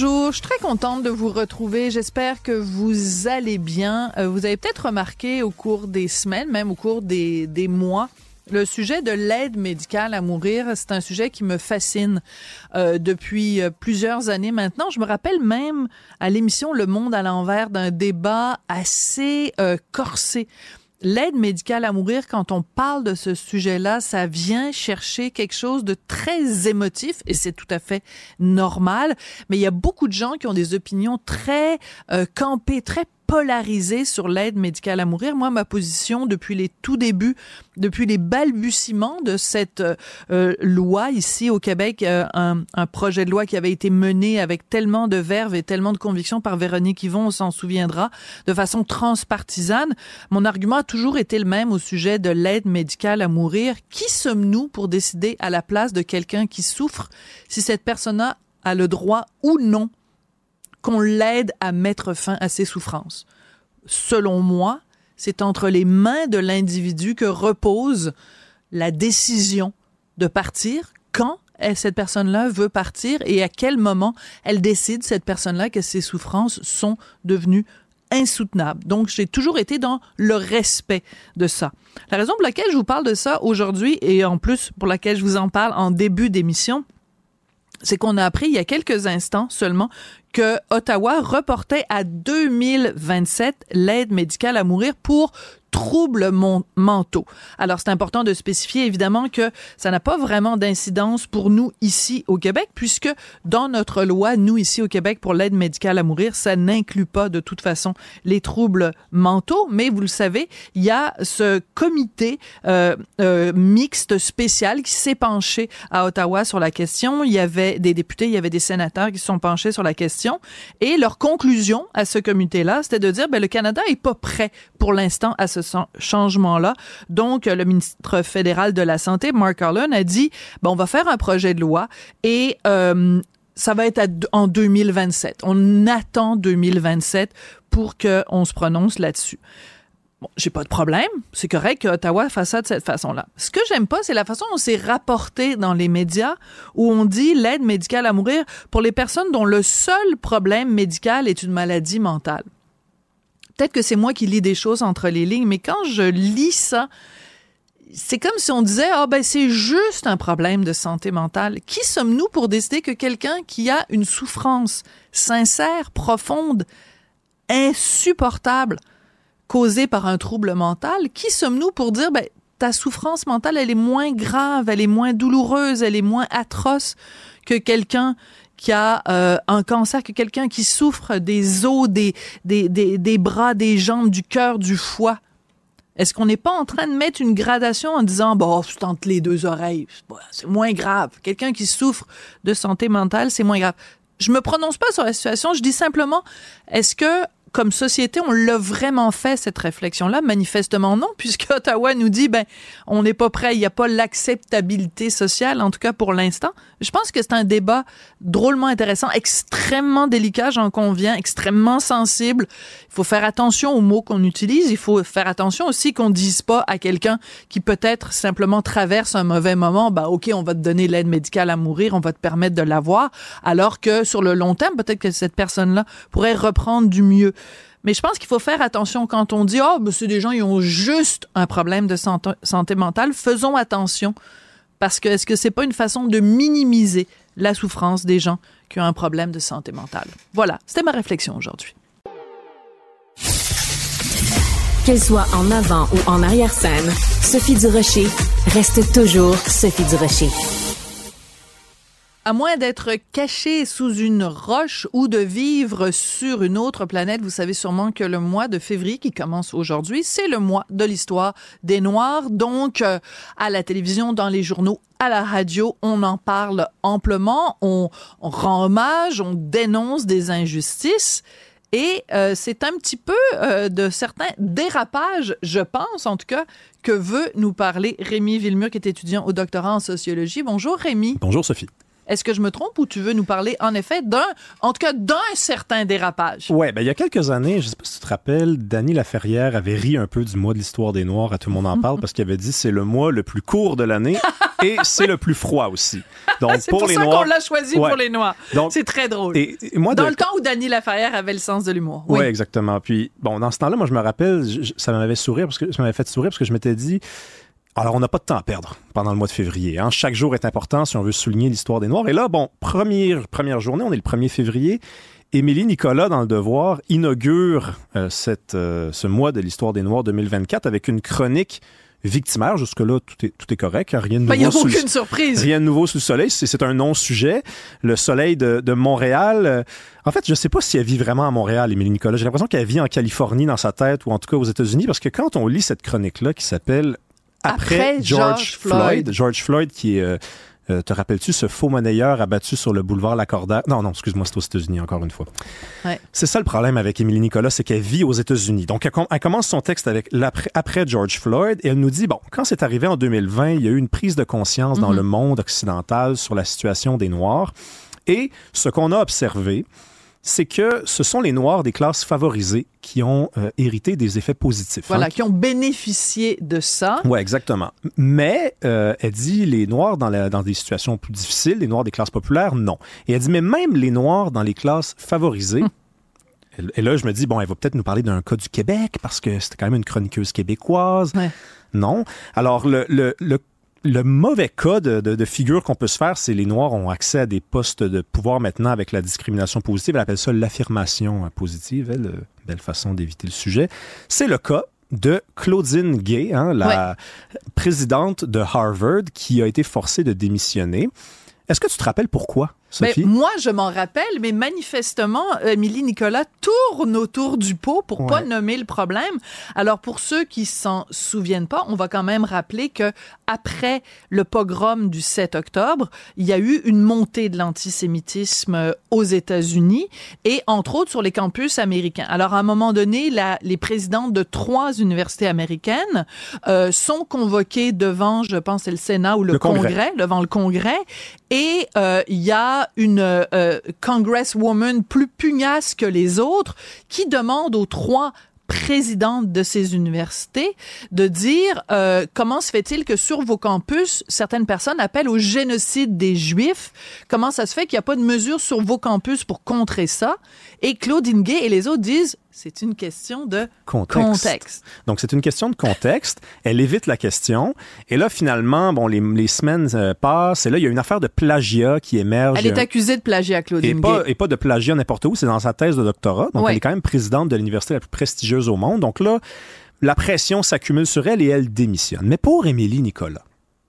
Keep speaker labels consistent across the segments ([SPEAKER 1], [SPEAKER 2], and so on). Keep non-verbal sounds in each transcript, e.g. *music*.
[SPEAKER 1] Bonjour, je suis très contente de vous retrouver. J'espère que vous allez bien. Euh, vous avez peut-être remarqué au cours des semaines, même au cours des, des mois, le sujet de l'aide médicale à mourir, c'est un sujet qui me fascine euh, depuis euh, plusieurs années maintenant. Je me rappelle même à l'émission Le Monde à l'envers d'un débat assez corsé l'aide médicale à mourir, quand on parle de ce sujet-là, ça vient chercher quelque chose de très émotif et c'est tout à fait normal. Mais il y a beaucoup de gens qui ont des opinions très euh, campées, très polarisé sur l'aide médicale à mourir. Moi, ma position depuis les tout débuts, depuis les balbutiements de cette euh, loi ici au Québec, euh, un, un, projet de loi qui avait été mené avec tellement de verve et tellement de conviction par Véronique Yvon, on s'en souviendra, de façon transpartisane. Mon argument a toujours été le même au sujet de l'aide médicale à mourir. Qui sommes-nous pour décider à la place de quelqu'un qui souffre si cette personne-là a le droit ou non qu'on l'aide à mettre fin à ses souffrances. Selon moi, c'est entre les mains de l'individu que repose la décision de partir quand cette personne-là veut partir et à quel moment elle décide, cette personne-là, que ses souffrances sont devenues insoutenables. Donc, j'ai toujours été dans le respect de ça. La raison pour laquelle je vous parle de ça aujourd'hui et en plus pour laquelle je vous en parle en début d'émission, c'est qu'on a appris il y a quelques instants seulement que Ottawa reportait à 2027 l'aide médicale à mourir pour troubles mentaux. Alors, c'est important de spécifier évidemment que ça n'a pas vraiment d'incidence pour nous ici au Québec, puisque dans notre loi, nous ici au Québec, pour l'aide médicale à mourir, ça n'inclut pas de toute façon les troubles mentaux. Mais vous le savez, il y a ce comité euh, euh, mixte spécial qui s'est penché à Ottawa sur la question. Il y avait des députés, il y avait des sénateurs qui se sont penchés sur la question. Et leur conclusion à ce comité-là, c'était de dire, ben, le Canada est pas prêt pour l'instant à ce changement-là. Donc, le ministre fédéral de la Santé, Mark Harlan, a dit, bon, on va faire un projet de loi et euh, ça va être en 2027. On attend 2027 pour qu'on se prononce là-dessus. Bon, j'ai pas de problème. C'est correct qu'Ottawa fasse ça de cette façon-là. Ce que j'aime pas, c'est la façon dont c'est rapporté dans les médias où on dit l'aide médicale à mourir pour les personnes dont le seul problème médical est une maladie mentale peut-être que c'est moi qui lis des choses entre les lignes, mais quand je lis ça, c'est comme si on disait ah ben c'est juste un problème de santé mentale. Qui sommes-nous pour décider que quelqu'un qui a une souffrance sincère, profonde, insupportable causée par un trouble mental, qui sommes-nous pour dire ben ta souffrance mentale elle est moins grave, elle est moins douloureuse, elle est moins atroce que quelqu'un qui a euh, un cancer, que quelqu'un qui souffre des os, des, des, des, des bras, des jambes, du cœur, du foie. Est-ce qu'on n'est pas en train de mettre une gradation en disant, bon, c'est entre les deux oreilles, c'est moins grave. Quelqu'un qui souffre de santé mentale, c'est moins grave. Je me prononce pas sur la situation, je dis simplement, est-ce que comme société, on l'a vraiment fait, cette réflexion-là? Manifestement non, puisque *laughs* Ottawa nous dit, ben, on n'est pas prêt, il n'y a pas l'acceptabilité sociale, en tout cas pour l'instant. Je pense que c'est un débat drôlement intéressant, extrêmement délicat, j'en conviens, extrêmement sensible. Faut faire attention aux mots qu'on utilise. Il faut faire attention aussi qu'on dise pas à quelqu'un qui peut-être simplement traverse un mauvais moment, ben, OK, on va te donner l'aide médicale à mourir, on va te permettre de l'avoir, alors que sur le long terme, peut-être que cette personne-là pourrait reprendre du mieux. Mais je pense qu'il faut faire attention quand on dit, oh, ben, c'est des gens qui ont juste un problème de santé, santé mentale. Faisons attention. Parce que est-ce que c'est pas une façon de minimiser la souffrance des gens qui ont un problème de santé mentale? Voilà. C'était ma réflexion aujourd'hui.
[SPEAKER 2] Qu'elle soit en avant ou en arrière-scène, Sophie Durocher reste toujours Sophie Durocher.
[SPEAKER 1] À moins d'être caché sous une roche ou de vivre sur une autre planète, vous savez sûrement que le mois de février qui commence aujourd'hui, c'est le mois de l'histoire des Noirs. Donc, euh, à la télévision, dans les journaux, à la radio, on en parle amplement, on, on rend hommage, on dénonce des injustices. Et euh, c'est un petit peu euh, de certains dérapages, je pense en tout cas, que veut nous parler Rémi Villemur, qui est étudiant au doctorat en sociologie. Bonjour Rémi.
[SPEAKER 3] Bonjour Sophie.
[SPEAKER 1] Est-ce que je me trompe ou tu veux nous parler en effet d'un, en tout cas d'un certain dérapage?
[SPEAKER 3] Ouais, ben il y a quelques années, je sais pas si tu te rappelles, Dany Laferrière avait ri un peu du mois de l'histoire des Noirs, à tout le monde en parle, parce qu'il avait dit c'est le mois le plus court de l'année *laughs* et c'est le plus froid aussi.
[SPEAKER 1] Donc c'est pour, les ça qu'on l'a choisi pour les Noirs. c'est très drôle. Et, moi, dans le temps où Dany Laferrière avait le sens de l'humour.
[SPEAKER 3] Oui. Ouais, exactement. Puis bon, dans ce temps-là, moi je me rappelle, ça m'avait sourire parce que ça m'avait fait sourire parce que je m'étais dit alors, on n'a pas de temps à perdre pendant le mois de février. Hein. Chaque jour est important si on veut souligner l'histoire des Noirs. Et là, bon, première, première journée, on est le 1er février. Émilie Nicolas, dans Le Devoir, inaugure euh, cette, euh, ce mois de l'histoire des Noirs 2024 avec une chronique victimaire. Jusque-là, tout est, tout est correct. Rien de
[SPEAKER 1] ben, nouveau. Il n'y a aucune surprise.
[SPEAKER 3] Rien de nouveau sous le soleil. C'est un non-sujet. Le soleil de, de Montréal. Euh, en fait, je ne sais pas si elle vit vraiment à Montréal, Émilie Nicolas. J'ai l'impression qu'elle vit en Californie dans sa tête ou en tout cas aux États-Unis parce que quand on lit cette chronique-là qui s'appelle après, George, Floyd. George Floyd qui est... Euh, euh, te rappelles-tu ce faux monnayeur abattu sur le boulevard Lacordaire? Non, non, excuse-moi, c'est aux États-Unis, encore une fois. Ouais. C'est ça le problème avec Émilie Nicolas, c'est qu'elle vit aux États-Unis. Donc, elle, commence son texte avec l'après après George Floyd et elle nous dit, bon, quand c'est arrivé en 2020, il y a eu une prise de conscience dans mhm. le monde occidental sur la situation des Noirs. Et ce qu'on a observé, c'est que ce sont les Noirs des classes favorisées qui ont euh, hérité des effets positifs.
[SPEAKER 1] Voilà, hein. qui ont bénéficié de ça.
[SPEAKER 3] Oui, exactement. Mais euh, elle dit les Noirs dans, dans des situations plus difficiles, les Noirs des classes populaires, non. Et elle dit, mais même les Noirs dans les classes favorisées, hum. Et là, je me dis, bon, elle va peut-être nous parler d'un cas du Québec parce que c'était quand même une chroniqueuse québécoise. Non. Alors, le, le, le le mauvais cas de, figure qu'on peut se faire, c'est les Noirs ont accès à des postes de pouvoir maintenant avec la discrimination positive. Elle appelle ça l'affirmation positive. Elle, belle façon d'éviter le sujet. C'est le cas de Claudine Gay, hein, la présidente de Harvard, qui a été forcée de démissionner. Est-ce que tu te rappelles pourquoi? Sophie?
[SPEAKER 1] moi, je m'en rappelle, mais manifestement, Émilie Nicolas tourne autour du pot pour pas nommer le problème. Alors, pour ceux qui s'en souviennent pas, on va quand même rappeler que après le pogrom du 7 octobre, il y a eu une montée de l'antisémitisme euh, aux États-Unis et entre autres sur les campus américains. Alors, à un moment donné, la, les présidents de trois universités américaines euh, sont convoqués devant, je pense, c'est le Sénat ou le, Congrès. devant le Congrès, et euh, il y a une euh, congresswoman plus pugnace que les autres qui demande aux trois présidentes de ces universités de dire euh, comment se fait-il que sur vos campus, certaines personnes appellent au génocide des Juifs? Comment ça se fait qu'il n'y a pas de mesures sur vos campus pour contrer ça? Et Claudine Gay et les autres disent c'est une question de contexte.
[SPEAKER 3] Donc, c'est une question de contexte. Elle évite la question. Et là, finalement, bon, les, les semaines euh, passent. Et là, il y a une affaire de plagiat qui émerge.
[SPEAKER 1] Elle est accusée de plagiat, Claudine
[SPEAKER 3] et pas, et pas de plagiat n'importe où. C'est dans sa thèse de doctorat. Donc, elle est quand même présidente de l'université la plus prestigieuse au monde. Donc là, la pression s'accumule sur elle et elle démissionne. Mais pour Émilie Nicolas,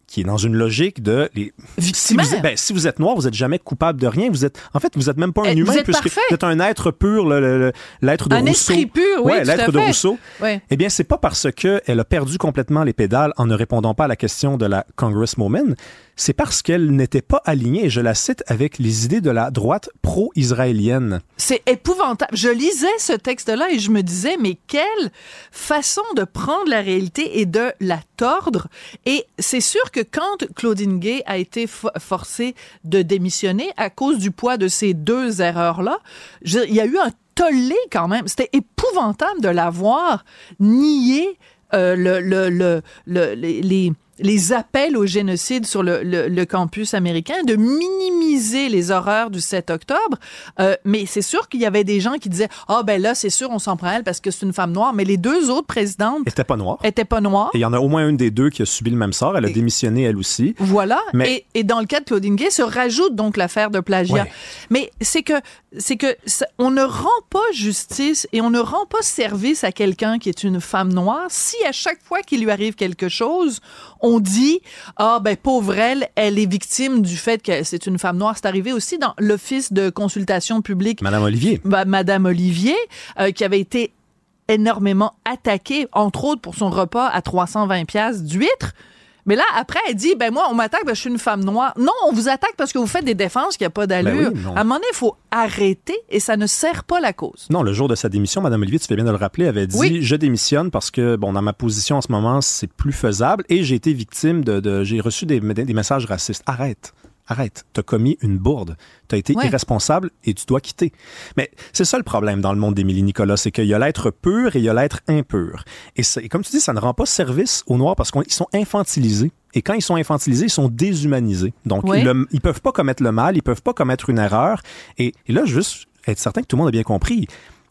[SPEAKER 3] qui est dans une logique de les si vous, ben, si vous, êtes noir, vous êtes jamais coupable de rien. Vous êtes en fait, vous êtes même pas un eh, humain puisque vous êtes un être pur, l'être de
[SPEAKER 1] un
[SPEAKER 3] Rousseau.
[SPEAKER 1] esprit pur, oui,
[SPEAKER 3] ouais, l'être de Rousseau. Ouais. Eh bien, c'est pas parce que elle a perdu complètement les pédales en ne répondant pas à la question de la Congresswoman, c'est parce qu'elle n'était pas alignée, je la cite, avec les idées de la droite pro-israélienne.
[SPEAKER 1] C'est épouvantable. Je lisais ce texte-là et je me disais, mais quelle façon de prendre la réalité et de la tordre. Et c'est sûr que quand Claudine Gay a été forcée de démissionner à cause du poids de ces deux erreurs-là, il y a eu un tollé quand même. C'était épouvantable de la voir nier euh, le, le, le, les les appels au génocide sur le, le, campus américain, de minimiser les horreurs du 7 octobre. Euh, mais c'est sûr qu'il y avait des gens qui disaient ah ben là c'est sûr on s'en prend elle parce que c'est une femme noire. Mais les deux autres présidentes
[SPEAKER 3] étaient pas noires.
[SPEAKER 1] Étaient pas noires.
[SPEAKER 3] Et il y en a au moins une des deux qui a subi le même sort. Elle a démissionné elle aussi.
[SPEAKER 1] Voilà. Mais... Et, et, dans le cas de Claudine Gay se rajoute donc l'affaire de plagiat. Mais c'est que c'est que on ne rend pas justice et on ne rend pas service à quelqu'un qui est une femme noire si à chaque fois qu'il lui arrive quelque chose, on on dit ah ben pauvre elle, elle est victime du fait que c'est une femme noire. C'est arrivé aussi dans l'office de consultation publique.
[SPEAKER 3] Madame Olivier.
[SPEAKER 1] Bah, Madame Olivier, euh, qui avait été énormément attaquée, entre autres pour son repas à 320 pièces d'huîtres. Mais là, après, elle dit, ben moi, on m'attaque parce que je suis une femme noire. Non, on vous attaque parce que vous faites des défenses qui a pas d'allure.
[SPEAKER 3] Ben oui, non.
[SPEAKER 1] à un moment donné, il faut arrêter et ça ne sert pas la cause.
[SPEAKER 3] Non, le jour de sa démission, Madame Olivier, tu fais bien de le rappeler, avait dit
[SPEAKER 1] Oui.
[SPEAKER 3] je démissionne parce que bon, dans ma position en ce moment, c'est plus faisable et j'ai été victime de, de- j'ai reçu des, des messages racistes. Arrête. Arrête, t'as commis une bourde, t'as été
[SPEAKER 1] Ouais.
[SPEAKER 3] irresponsable et tu dois quitter. Mais c'est ça le problème dans le monde d'Émilie Nicolas, c'est qu'il y a l'être pur et il y a l'être impur. Et, comme tu dis, ça ne rend pas service aux Noirs parce qu'ils sont infantilisés. Et quand ils sont infantilisés, ils sont déshumanisés. Donc,
[SPEAKER 1] Oui.
[SPEAKER 3] le- ils peuvent pas commettre le mal, ils peuvent pas commettre une erreur. Et, et là, juste être certain que tout le monde a bien compris.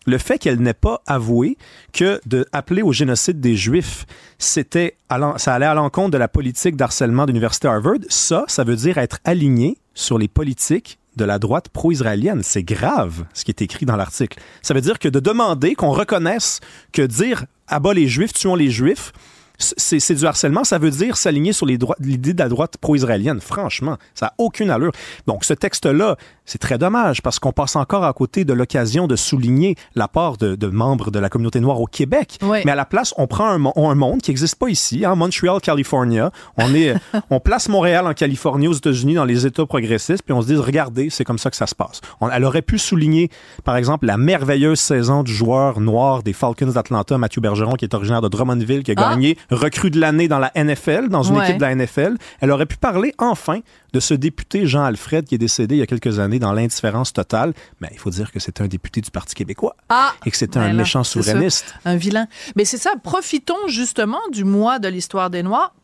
[SPEAKER 3] Le fait qu'elle n'ait pas avoué que de appeler au génocide des Juifs, c'était ça allait à l'encontre de la politique d'harcèlement de l'université Harvard, ça, ça veut dire être aligné sur les politiques de la droite pro-israélienne. C'est grave ce qui est écrit dans l'article. Ça veut dire que de demander qu'on reconnaisse que dire abat les Juifs, tuons les Juifs, c'est c'est du harcèlement, ça veut dire s'aligner sur les droits- l'idée de la droite pro-israélienne. Franchement, ça n'a aucune allure. Donc, ce texte-là, c'est très dommage parce qu'on passe encore à côté de l'occasion de souligner l'apport de, de membres de la communauté noire au Québec.
[SPEAKER 1] Oui.
[SPEAKER 3] Mais à la place, on prend un, un monde qui n'existe pas ici, hein, Montreal, California. On, est, *laughs* on place Montréal en Californie, aux États-Unis, dans les États progressistes, puis on se dit, regardez, c'est comme ça que ça se passe. On- elle aurait pu souligner, par exemple, la merveilleuse saison du joueur noir des Falcons d'Atlanta, Mathieu Bergeron, qui est originaire de Drummondville, qui a
[SPEAKER 1] Ah.
[SPEAKER 3] gagné recrue de l'année dans la NFL, dans une
[SPEAKER 1] Ouais.
[SPEAKER 3] équipe de la NFL. Elle aurait pu parler enfin de ce député Jean Alfred qui est décédé il y a quelques années dans l'indifférence totale. Mais il faut dire que c'est un député du Parti québécois
[SPEAKER 1] Ah!
[SPEAKER 3] et que c'était
[SPEAKER 1] Ben
[SPEAKER 3] un
[SPEAKER 1] là,
[SPEAKER 3] méchant souverainiste.
[SPEAKER 1] Un vilain. Mais c'est ça, profitons justement du mois de l'histoire des Noirs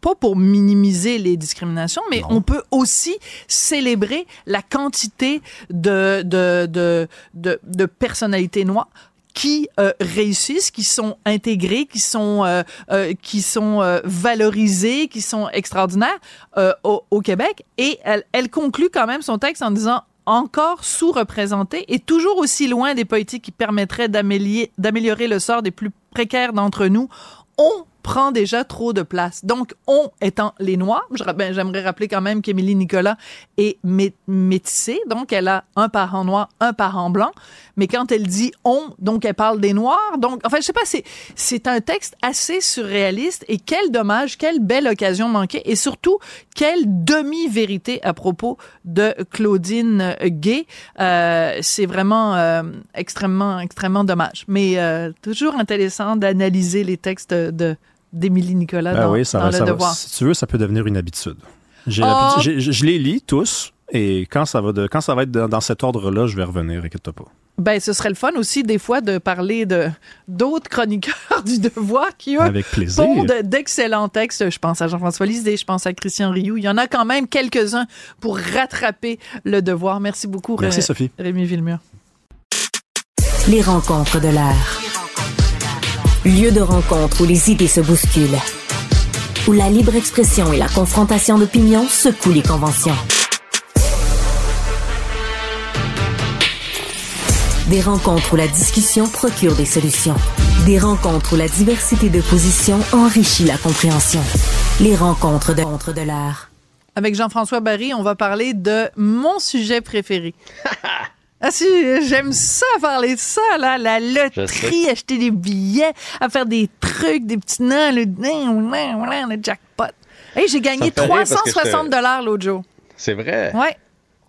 [SPEAKER 1] pas pour minimiser les discriminations, mais on peut aussi célébrer la quantité de, de, de, de, de personnalités noires qui euh, réussissent, qui sont intégrées, qui sont euh, euh, qui sont euh, valorisées, qui sont extraordinaires euh, au, au Québec. Et elle, elle conclut quand même son texte en disant encore sous-représentés et toujours aussi loin des politiques qui permettraient d'améliorer le sort des plus précaires d'entre nous. Prend déjà trop de place. Donc, on étant les Noirs, ben, j'aimerais rappeler quand même qu'Émilie Nicolas est mé- métissée, donc elle a un parent noir, un parent blanc, mais quand elle dit on, donc elle parle des Noirs, donc, enfin, je sais pas, c'est un texte assez surréaliste et quel dommage, quelle belle occasion manquée et surtout, quelle demi-vérité à propos de Claudine Gay. Euh, c'est vraiment euh, extrêmement, extrêmement dommage. Mais euh, toujours intéressant d'analyser les textes de d'Émilie Nicolas
[SPEAKER 3] Ben
[SPEAKER 1] dans,
[SPEAKER 3] oui, ça
[SPEAKER 1] dans
[SPEAKER 3] va,
[SPEAKER 1] Le
[SPEAKER 3] ça va.
[SPEAKER 1] Devoir.
[SPEAKER 3] Si tu veux, ça peut devenir une habitude. J'ai
[SPEAKER 1] Oh!
[SPEAKER 3] l'habitude- j'ai- je les lis tous. Et quand ça va, de, quand ça va être dans, dans cet ordre-là, je vais revenir, inquiète-toi pas.
[SPEAKER 1] Ben, ce serait le fun aussi, des fois, de parler de d'autres chroniqueurs *laughs* du Devoir qui, eux,
[SPEAKER 3] Avec plaisir.
[SPEAKER 1] font de- d'excellents textes. Je pense à Jean-François Lisée, je pense à Christian Rioux. Il y en a quand même quelques-uns pour rattraper le Devoir. Merci beaucoup,
[SPEAKER 3] Merci,
[SPEAKER 1] Ré-
[SPEAKER 3] Sophie.
[SPEAKER 1] Rémi Villemur.
[SPEAKER 2] Les rencontres de l'heure. Lieu de rencontre où les idées se bousculent. Où la libre expression et la confrontation d'opinions secouent les conventions. Des rencontres où la discussion procure des solutions. Des rencontres où la diversité de positions enrichit la compréhension. Les rencontres de, rencontres de l'heure.
[SPEAKER 1] Avec Jean-François Barry, on va parler de mon sujet préféré. *laughs* Ah si, j'aime ça parler de ça, là, la loterie, acheter des billets, à faire des trucs, des petits nains, le, le jackpot. Hey, j'ai gagné
[SPEAKER 4] Ça me fait rire parce que
[SPEAKER 1] 360
[SPEAKER 4] je
[SPEAKER 1] dollars l'autre jour.
[SPEAKER 4] C'est vrai?
[SPEAKER 1] Ouais,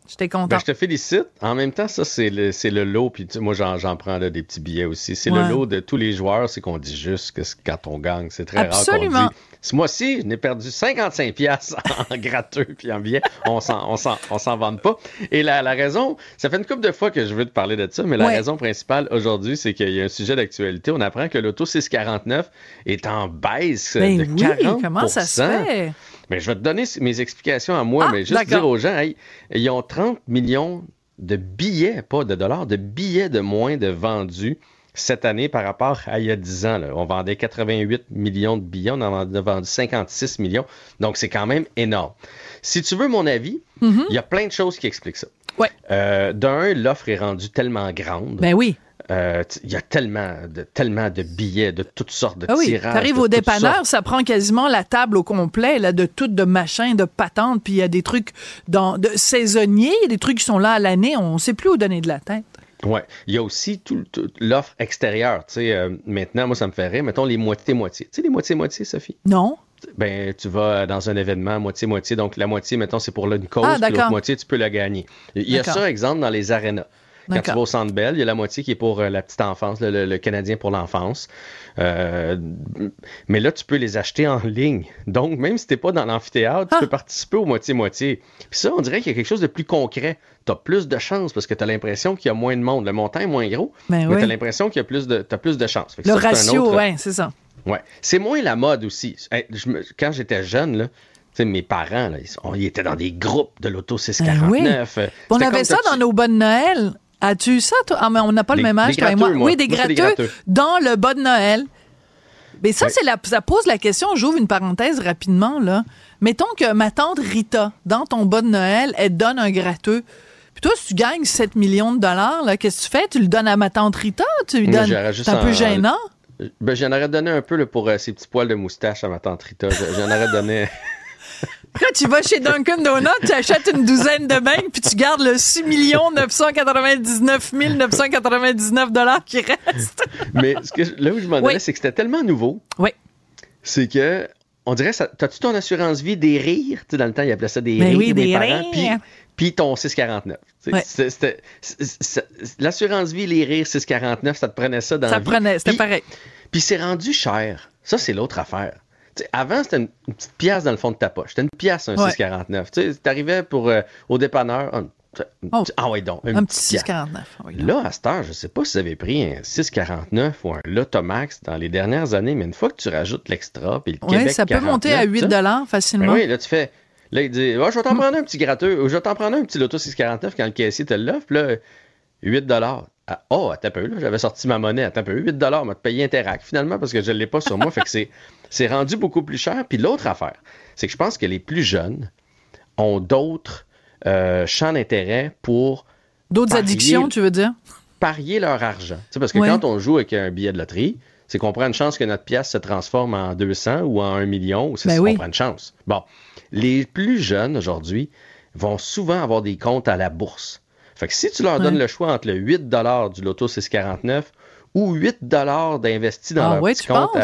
[SPEAKER 1] j'étais content.
[SPEAKER 4] Ben, je te félicite. En même temps, ça, c'est le, c'est le lot. Puis tu- moi, j'en, prends là, des petits billets aussi. C'est
[SPEAKER 1] Ouais.
[SPEAKER 4] le lot de tous les joueurs. C'est qu'on dit juste que quand on gagne. C'est très
[SPEAKER 1] Absolument.
[SPEAKER 4] rare qu'on dit. Ce mois-ci, je n'ai perdu 55 pièces *laughs* en gratteux puis en billets. On s'en, on s'en, on s'en vante pas. Et la, la raison, ça fait une couple de fois que je veux te parler de ça, mais la
[SPEAKER 1] Ouais.
[SPEAKER 4] raison principale aujourd'hui, c'est qu'il y a un sujet d'actualité. On apprend que l'auto 649 est en baisse
[SPEAKER 1] Ben
[SPEAKER 4] de
[SPEAKER 1] oui,
[SPEAKER 4] 40
[SPEAKER 1] comment ça se fait?
[SPEAKER 4] Mais je vais te donner mes explications à moi,
[SPEAKER 1] Ah,
[SPEAKER 4] mais juste dire aux gens, hey, ils ont 30 millions de billets, pas de dollars, de billets de moins de vendus cette année par rapport à il y a 10 ans. là. On vendait 88 millions de billets, on en a vendu 56 millions. Donc, c'est quand même énorme. Si tu veux mon avis, il y a plein de choses qui expliquent ça.
[SPEAKER 1] Ouais.
[SPEAKER 4] Euh, D'un, l'offre est rendue tellement grande
[SPEAKER 1] Ben oui.
[SPEAKER 4] Euh, Il y a tellement de, tellement de billets, de toutes sortes de
[SPEAKER 1] Ah oui,
[SPEAKER 4] tirages.
[SPEAKER 1] t'arrives au dépanneur,
[SPEAKER 4] sortes.
[SPEAKER 1] ça prend quasiment la table au complet, là, de tout, de machins, de patentes, puis il y a des trucs dans, de saisonniers, des trucs qui sont là à l'année, on sait plus où donner de la tête.
[SPEAKER 4] Ouais. Il y a aussi tout, tout- l'offre extérieure. Tu sais, euh, maintenant, moi, ça me fait rire. Mettons les moitiés-moitiés. Tu sais, les moitiés-moitiés, Sophie?
[SPEAKER 1] Non?
[SPEAKER 4] Ben, tu vas dans un événement moitié-moitié. Donc, la moitié, mettons, c'est pour une cause.
[SPEAKER 1] Ah,
[SPEAKER 4] puis l'autre moitié, tu peux la gagner. Il y a ça, exemple, dans les arénas. Quand tu vas au Centre Bell, il y a la moitié qui est pour euh, la petite enfance, le, le- le Canadien pour l'enfance. Euh, mais là, tu peux les acheter en ligne. Donc, même si tu n'es pas dans l'amphithéâtre,
[SPEAKER 1] Ah.
[SPEAKER 4] tu peux participer au moitié-moitié. Puis ça, on dirait qu'il y a quelque chose de plus concret. Tu as plus de chance parce que tu as l'impression qu'il y a moins de monde. Le montant est moins gros,
[SPEAKER 1] Ben
[SPEAKER 4] mais
[SPEAKER 1] oui.
[SPEAKER 4] tu as l'impression qu'il y a plus de, t'as plus de chance.
[SPEAKER 1] Le
[SPEAKER 4] ça,
[SPEAKER 1] ratio,
[SPEAKER 4] autre-
[SPEAKER 1] ouais, c'est ça.
[SPEAKER 4] Ouais. C'est moins la mode aussi. Hey, je me- quand j'étais jeune, là, mes parents, là, ils, sont- ils étaient dans des groupes de l'auto 649. Euh,
[SPEAKER 1] On avait ça dans nos bonnes Noël. As-tu eu ça, toi? Ah, mais on n'a pas le même âge, toi et moi. Oui, des
[SPEAKER 4] Moi, c'est des
[SPEAKER 1] gratteux dans le bas de Noël. Mais ça,
[SPEAKER 4] Oui.
[SPEAKER 1] c'est la, ça pose la question. J'ouvre une parenthèse rapidement, là. Mettons que ma tante Rita, dans ton bas de Noël, elle donne un gratteux. Puis toi, si tu gagnes 7 millions de dollars, là, qu'est-ce que tu fais? Tu le donnes à ma tante Rita? Tu lui donnes? C'est un peu
[SPEAKER 4] en-
[SPEAKER 1] gênant.
[SPEAKER 4] Ben, j'en aurais donné un peu là, pour euh, ces petits poils de moustache à ma tante Rita. J'en aurais donné.
[SPEAKER 1] Quand tu vas chez Dunkin' Donuts, tu achètes une douzaine de beignes, puis tu gardes le 6 999 999 dollars qui reste.
[SPEAKER 4] Mais ce que là où je m'en
[SPEAKER 1] Oui.
[SPEAKER 4] allais, c'est que c'était tellement nouveau.
[SPEAKER 1] Oui.
[SPEAKER 4] C'est que. On dirait, t'as-tu ton assurance vie des rires? Tu sais, dans le temps, ils appelaient ça des
[SPEAKER 1] Ben
[SPEAKER 4] rires.
[SPEAKER 1] oui, des
[SPEAKER 4] parents,
[SPEAKER 1] rires.
[SPEAKER 4] Puis, puis ton 649. Tu sais,
[SPEAKER 1] Ouais.
[SPEAKER 4] c'était- c'était- c'est- c'est- L'assurance vie, les rires 649, ça te prenait ça dans
[SPEAKER 1] Ça
[SPEAKER 4] la
[SPEAKER 1] prenait, c'était pareil.
[SPEAKER 4] Puis c'est rendu cher. Ça, c'est l'autre affaire. Avant, c'était une, une petite pièce dans le fond de ta poche. C'était une pièce, un
[SPEAKER 1] Ouais.
[SPEAKER 4] 649. Tu sais, t'arrivais pour, euh, au dépanneur. un-
[SPEAKER 1] Oh.
[SPEAKER 4] Ah ouais, donc.
[SPEAKER 1] Un petit
[SPEAKER 4] pièce.
[SPEAKER 1] 6,49. Oui, là.
[SPEAKER 4] À cette heure, je sais pas si vous avez pris un 649 ou un Lotomax dans les dernières années, mais une fois que tu rajoutes l'extra, puis le
[SPEAKER 1] Oui,
[SPEAKER 4] Québec
[SPEAKER 1] ça peut monter à
[SPEAKER 4] 49,
[SPEAKER 1] 8
[SPEAKER 4] ça,
[SPEAKER 1] dollars
[SPEAKER 4] ben
[SPEAKER 1] facilement.
[SPEAKER 4] oui, là, tu fais. Là, il dit Ouais, Je vais t'en
[SPEAKER 1] Mm.
[SPEAKER 4] prendre un petit gratteux, ou je vais t'en prendre un petit Loto 649 quand le caissier te l'offre. Puis Là, 8 Ah, oh, attends un peu, là, j'avais sorti ma monnaie, attends un peu, 8 m'a payé Interact finalement parce que je ne l'ai pas sur moi. fait que c'est, c'est rendu beaucoup plus cher. Puis l'autre affaire, c'est que je pense que les plus jeunes ont d'autres euh, champs d'intérêt pour
[SPEAKER 1] D'autres addictions, tu veux dire?
[SPEAKER 4] parier leur argent. Tu sais, parce que
[SPEAKER 1] Ouais.
[SPEAKER 4] quand on joue avec un billet de loterie, c'est qu'on prend une chance que notre pièce se transforme en 200 ou en 1 million, ou c'est
[SPEAKER 1] Ben
[SPEAKER 4] on
[SPEAKER 1] oui.
[SPEAKER 4] prend une chance. Bon, les plus jeunes aujourd'hui vont souvent avoir des comptes à la bourse. Fait que si tu leur donnes le choix entre le 8 du loto 649 ou 8 d'investis dans
[SPEAKER 1] Ah
[SPEAKER 4] leur
[SPEAKER 1] ouais,
[SPEAKER 4] petit
[SPEAKER 1] tu
[SPEAKER 4] compte,
[SPEAKER 1] penses?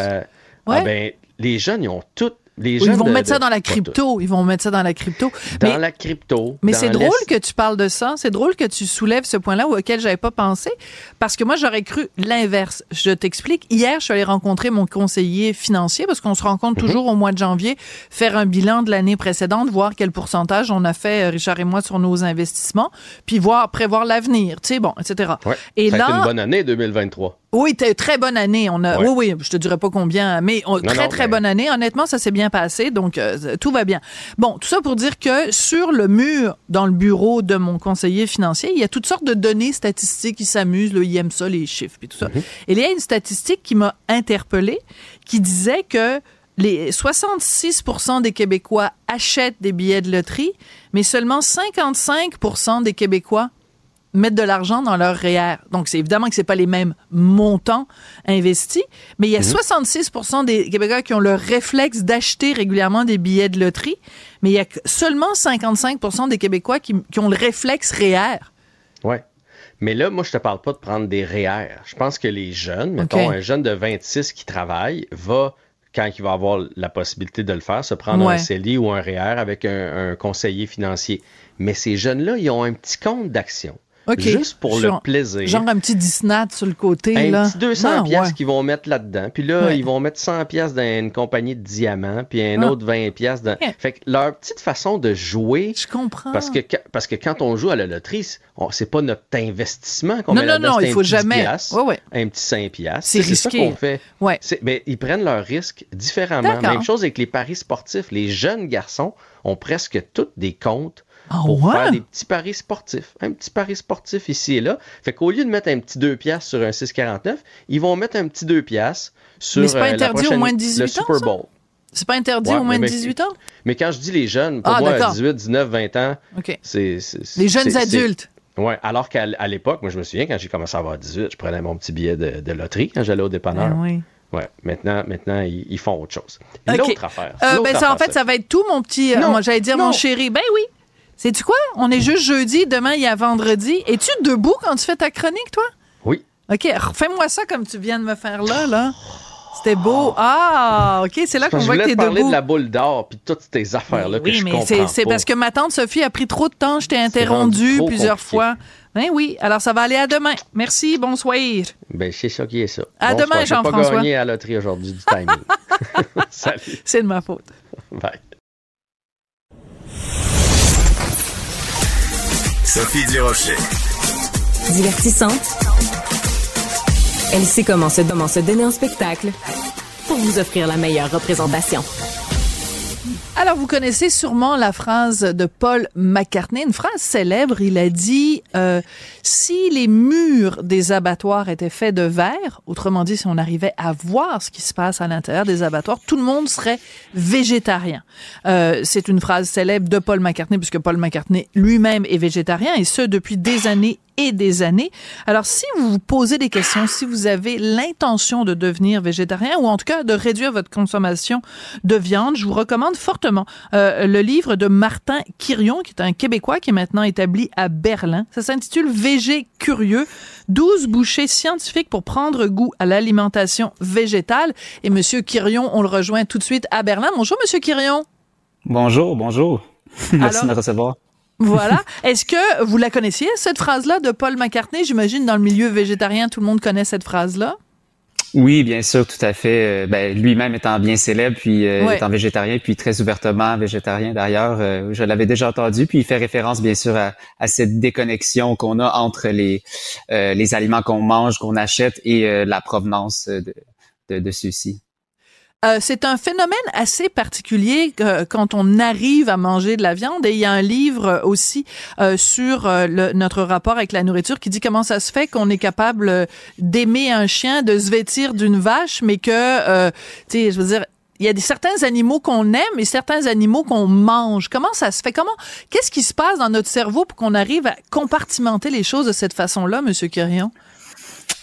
[SPEAKER 4] Euh,
[SPEAKER 1] Ouais.
[SPEAKER 4] ah ben, les jeunes, ils ont tout. Les
[SPEAKER 1] ils vont
[SPEAKER 4] de-
[SPEAKER 1] mettre ça dans la crypto. Ils vont mettre ça dans la crypto.
[SPEAKER 4] Dans
[SPEAKER 1] mais
[SPEAKER 4] la crypto.
[SPEAKER 1] mais c'est drôle que tu parles de ça. C'est drôle que tu soulèves ce point-là auquel j'avais pas pensé. Parce que moi, j'aurais cru l'inverse. Je t'explique. Hier, je suis allée rencontrer mon conseiller financier parce qu'on se rencontre
[SPEAKER 4] Mhm.
[SPEAKER 1] toujours au mois de janvier, faire un bilan de l'année précédente, voir quel pourcentage on a fait, euh, Richard et moi, sur nos investissements, puis voir, prévoir l'avenir, tu sais, bon, etc.
[SPEAKER 4] Ouais.
[SPEAKER 1] Et
[SPEAKER 4] ça a
[SPEAKER 1] là,
[SPEAKER 4] été une bonne année 2023.
[SPEAKER 1] Oui, très bonne année. On a,
[SPEAKER 4] Ouais.
[SPEAKER 1] Oui, oui, je te dirais pas combien, mais on- très,
[SPEAKER 4] non,
[SPEAKER 1] très
[SPEAKER 4] mais-
[SPEAKER 1] bonne année. Honnêtement, ça s'est bien passé, donc euh, tout va bien. Bon, tout ça pour dire que sur le mur, dans le bureau de mon conseiller financier, il y a toutes sortes de données statistiques qui s'amusent. là, Il aime ça, les chiffres et tout ça. Et il y a une statistique qui m'a interpellée qui disait que les 66 des Québécois achètent des billets de loterie, mais seulement 55 des Québécois mettre de l'argent dans leur REER. Donc, c'est évidemment que c'est pas les mêmes montants investis, mais il y a 66 des Québécois qui ont le réflexe d'acheter régulièrement des billets de loterie, mais il y a seulement 55 des Québécois qui, qui ont le réflexe REER.
[SPEAKER 4] Ouais. Mais là, moi, je te parle pas de prendre des REER. Je pense que les jeunes, mettons, un jeune de 26 qui travaille, va, quand il va avoir la possibilité de le faire, se prendre
[SPEAKER 1] Ouais.
[SPEAKER 4] un CELI ou un REER avec un, un conseiller financier. Mais ces jeunes-là, ils ont un petit compte d'action. Juste pour le plaisir.
[SPEAKER 1] Genre un petit Disney sur le côté,
[SPEAKER 4] un
[SPEAKER 1] là.
[SPEAKER 4] petit 200
[SPEAKER 1] Non,
[SPEAKER 4] pièces
[SPEAKER 1] ouais.
[SPEAKER 4] qu'ils vont mettre là-dedans. Puis là,
[SPEAKER 1] Ouais.
[SPEAKER 4] ils vont mettre 100 pièces dans une compagnie de diamants, puis un
[SPEAKER 1] Ah.
[SPEAKER 4] autre 20 pièces dans...
[SPEAKER 1] Yeah.
[SPEAKER 4] Fait que leur petite façon de jouer,
[SPEAKER 1] Je comprends.
[SPEAKER 4] parce que, quand- parce que quand on joue à la loterie, c'est- c'est pas notre investissement qu'on
[SPEAKER 1] non,
[SPEAKER 4] met
[SPEAKER 1] non,
[SPEAKER 4] là-dedans,
[SPEAKER 1] non,
[SPEAKER 4] c'est
[SPEAKER 1] il
[SPEAKER 4] un
[SPEAKER 1] faut jamais.
[SPEAKER 4] 10 piastres,
[SPEAKER 1] Ouais, ouais.
[SPEAKER 4] un petit 5 piastres.
[SPEAKER 1] C'est
[SPEAKER 4] ça
[SPEAKER 1] risqué.
[SPEAKER 4] qu'on fait.
[SPEAKER 1] Ouais.
[SPEAKER 4] C'est- ben, ils prennent leurs risques différemment. Même chose avec les paris sportifs. Les jeunes garçons ont presque tous des comptes
[SPEAKER 1] Ah
[SPEAKER 4] pour
[SPEAKER 1] ouais?
[SPEAKER 4] faire des petits paris sportifs. Un petit pari sportif ici et là. Fait qu'au lieu de mettre un petit 2 piastres sur un 6,49, ils vont mettre un petit 2 piastres sur
[SPEAKER 1] Mais pas
[SPEAKER 4] euh, la
[SPEAKER 1] interdit au
[SPEAKER 4] prochaine-
[SPEAKER 1] moins de 18
[SPEAKER 4] le
[SPEAKER 1] ans,
[SPEAKER 4] Super
[SPEAKER 1] ça?
[SPEAKER 4] Bowl.
[SPEAKER 1] C'est pas interdit
[SPEAKER 4] Ouais,
[SPEAKER 1] au moins de
[SPEAKER 4] mais-
[SPEAKER 1] 18 ans?
[SPEAKER 4] Mais quand je dis les jeunes, pour
[SPEAKER 1] Ah,
[SPEAKER 4] moi,
[SPEAKER 1] d'accord.
[SPEAKER 4] 18, 19, 20 ans,
[SPEAKER 1] OK.
[SPEAKER 4] c'est...
[SPEAKER 1] Les jeunes adultes.
[SPEAKER 4] Ouais, alors qu'à l'époque, moi je me souviens quand j'ai commencé à avoir 18, je prenais mon petit billet de, loterie quand j'allais au dépanneur.
[SPEAKER 1] Ben oui.
[SPEAKER 4] Ouais, maintenant, maintenant ils, font autre chose. L'autre affaire.
[SPEAKER 1] Euh, ben ça, en fait, ça. va être tout, mon petit. Euh, moi, j'allais dire mon chéri. Ben oui. Sais-tu quoi? On est juste jeudi, demain il y a vendredi. Es-tu debout quand tu fais ta chronique, toi?
[SPEAKER 4] Oui.
[SPEAKER 1] OK, fais-moi ça comme tu viens de me faire là, là. C'était beau. Ah, OK, c'est là qu'on voit que t'es debout.
[SPEAKER 4] Je parler de la boule d'or puis toutes ces affaires-là que je comprends
[SPEAKER 1] Oui, mais c'est parce que ma tante Sophie a pris trop de temps. Je t'ai interrompu plusieurs fois. Ben oui, alors ça va aller à demain. Merci, bonsoir.
[SPEAKER 4] Ben, c'est ça qui est ça.
[SPEAKER 1] À demain, Jean-François.
[SPEAKER 4] Je pas gagné à la loterie aujourd'hui du timing. *laughs* Salut.
[SPEAKER 1] C'est de ma faute.
[SPEAKER 4] Bye.
[SPEAKER 2] Sophie Durocher. Divertissante. Elle sait comment se, comment donner en spectacle pour vous offrir la meilleure représentation.
[SPEAKER 1] Alors, vous connaissez sûrement la phrase de Paul McCartney, une phrase célèbre. Il a dit euh, si les murs des abattoirs étaient faits de verre, autrement dit, si on arrivait à voir ce qui se passe à l'intérieur des abattoirs, tout le monde serait végétarien. Euh, c'est une phrase célèbre de Paul McCartney, puisque Paul McCartney lui-même est végétarien, et ce depuis des années et des années. Alors, si vous vous posez des questions, si vous avez l'intention de devenir végétarien ou en tout cas de réduire votre consommation de viande, je vous recommande fortement euh, le livre de Martin Quirion, qui est un Québécois qui est maintenant établi à Berlin. Ça s'intitule Végé curieux, 12 bouchées scientifiques pour prendre goût à l'alimentation végétale. Et Monsieur Quirion, on le rejoint tout de suite à Berlin. Bonjour, Monsieur Quirion.
[SPEAKER 5] Bonjour, bonjour. *laughs* Merci de me recevoir.
[SPEAKER 1] Voilà. *laughs* Est-ce que vous la connaissiez, cette phrase-là de Paul McCartney? J'imagine dans le milieu végétarien, tout le monde connaît cette phrase-là.
[SPEAKER 5] Oui, bien sûr, tout à fait. Euh, ben, lui-même étant bien célèbre, puis euh, étant végétarien, puis très ouvertement végétarien d'ailleurs, euh, je l'avais déjà entendu. Puis il fait référence bien sûr à, cette déconnexion qu'on a entre les les aliments qu'on mange, qu'on achète et la provenance de, de, de ceux-ci.
[SPEAKER 1] Euh, c'est un phénomène assez particulier quand on arrive à manger de la viande. Et il y a un livre aussi euh, sur euh, notre rapport avec la nourriture qui dit comment ça se fait qu'on est capable d'aimer un chien, de se vêtir d'une vache, mais que, tu sais, je veux dire, il y a des, certains animaux qu'on aime et certains animaux qu'on mange. Comment ça se fait? Comment, qu'est-ce qui se passe dans notre cerveau pour qu'on arrive à compartimenter les choses de cette façon-là, Monsieur Curion?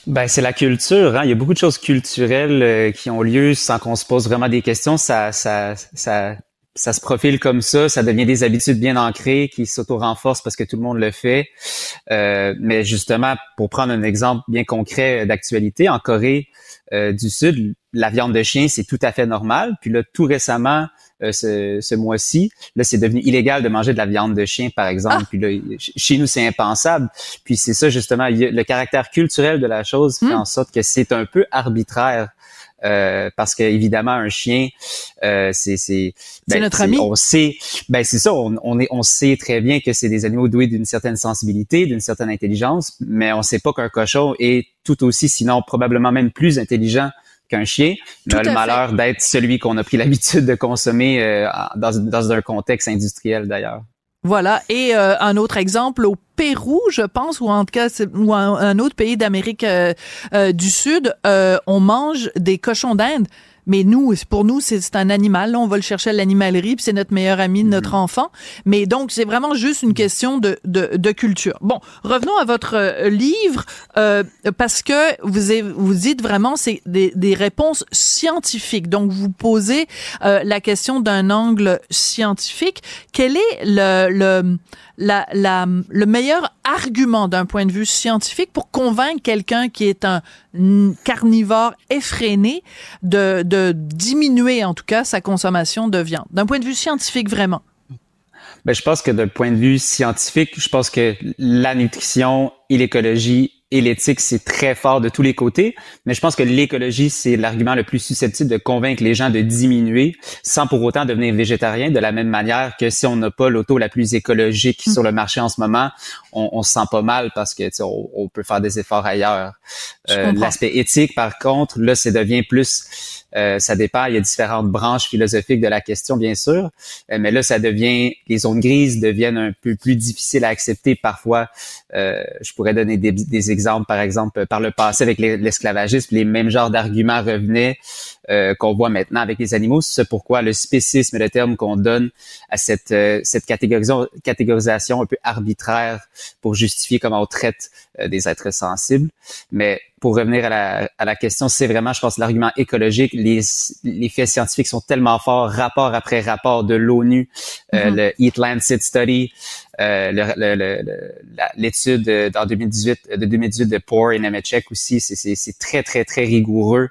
[SPEAKER 5] Ben, c'est la culture. Hein? Il y a beaucoup de choses culturelles euh, qui ont lieu sans qu'on se pose vraiment des questions. Ça, ça, ça, ça se profile comme ça. Ça devient des habitudes bien ancrées qui s'auto-renforcent parce que tout le monde le fait. Euh, mais justement, pour prendre un exemple bien concret d'actualité, en Corée euh, du Sud, la viande de chien, c'est tout à fait normal. Puis là, tout récemment, euh, ce, mois-ci. Là, c'est devenu illégal de manger de la viande de chien, par exemple. Ah! Puis là, chez nous, c'est impensable. Puis c'est ça, justement, le caractère culturel de la chose fait hmm. en sorte que c'est un peu arbitraire. Euh, parce que évidemment un chien euh, c'est c'est
[SPEAKER 1] ben, notre ami.
[SPEAKER 5] on sait ben c'est ça on, on, est on sait très bien que c'est des animaux doués d'une certaine sensibilité d'une certaine intelligence mais on sait pas qu'un cochon est tout aussi sinon probablement même plus intelligent qu'un chien, mais a le malheur d'être celui qu'on a pris *laughs* l'habitude de consommer euh, dans, dans un contexte industriel d'ailleurs.
[SPEAKER 1] Voilà. Et euh, un autre exemple au Pérou, je pense, ou en tout cas, ou un, autre pays d'Amérique euh, du Sud, on mange des cochons d'Inde. Mais nous, pour nous, c'est un animal. on va le chercher à l'animalerie, puis c'est notre meilleur ami, notre mhm. enfant. Mais donc, c'est vraiment juste une question de, de, de, culture. Bon, revenons à votre euh, livre, euh, parce que vous, vous dites vraiment, c'est des, des, réponses scientifiques. Donc, vous posez euh, la question d'un angle scientifique. Quel est le, le le meilleur argument d'un point de vue scientifique pour convaincre quelqu'un qui est un carnivore effréné de, de diminuer en tout cas sa consommation de viande, d'un point de vue scientifique vraiment?
[SPEAKER 5] Ben, je pense que d'un point de vue scientifique, je pense que la nutrition et l'écologie et l'éthique, c'est très fort de tous les côtés. Mais je pense que l'écologie, c'est l'argument le plus susceptible de convaincre les gens de diminuer sans pour autant devenir végétarien. De la même manière que si on n'a pas l'auto la plus écologique mm. sur le marché en ce moment, on, on, se sent pas mal parce que on, on peut faire des efforts ailleurs. Euh, L'aspect éthique, par contre, là, ça devient plus Euh, ça dépend, il y a différentes branches philosophiques de la question, bien sûr, euh, mais là, ça devient, les zones grises deviennent un peu plus difficiles à accepter parfois. Euh, je pourrais donner des, des, exemples, par exemple, par le passé avec l'esclavagisme, les mêmes genres d'arguments revenaient euh, qu'on voit maintenant avec les animaux. C'est pourquoi le spécisme, le terme qu'on donne à cette, euh, cette catégorisation, catégorisation un peu arbitraire pour justifier comment on traite euh, des êtres sensibles. Mais pour revenir à la, à la question, c'est vraiment, je pense, l'argument écologique. Les, les faits scientifiques sont tellement forts, rapport après rapport de l'ONU, euh, mm-hmm. le Eat Lancet Study, euh, l'étude en 2018 de 2018 de Poor et Nemechek aussi, c'est très très très rigoureux.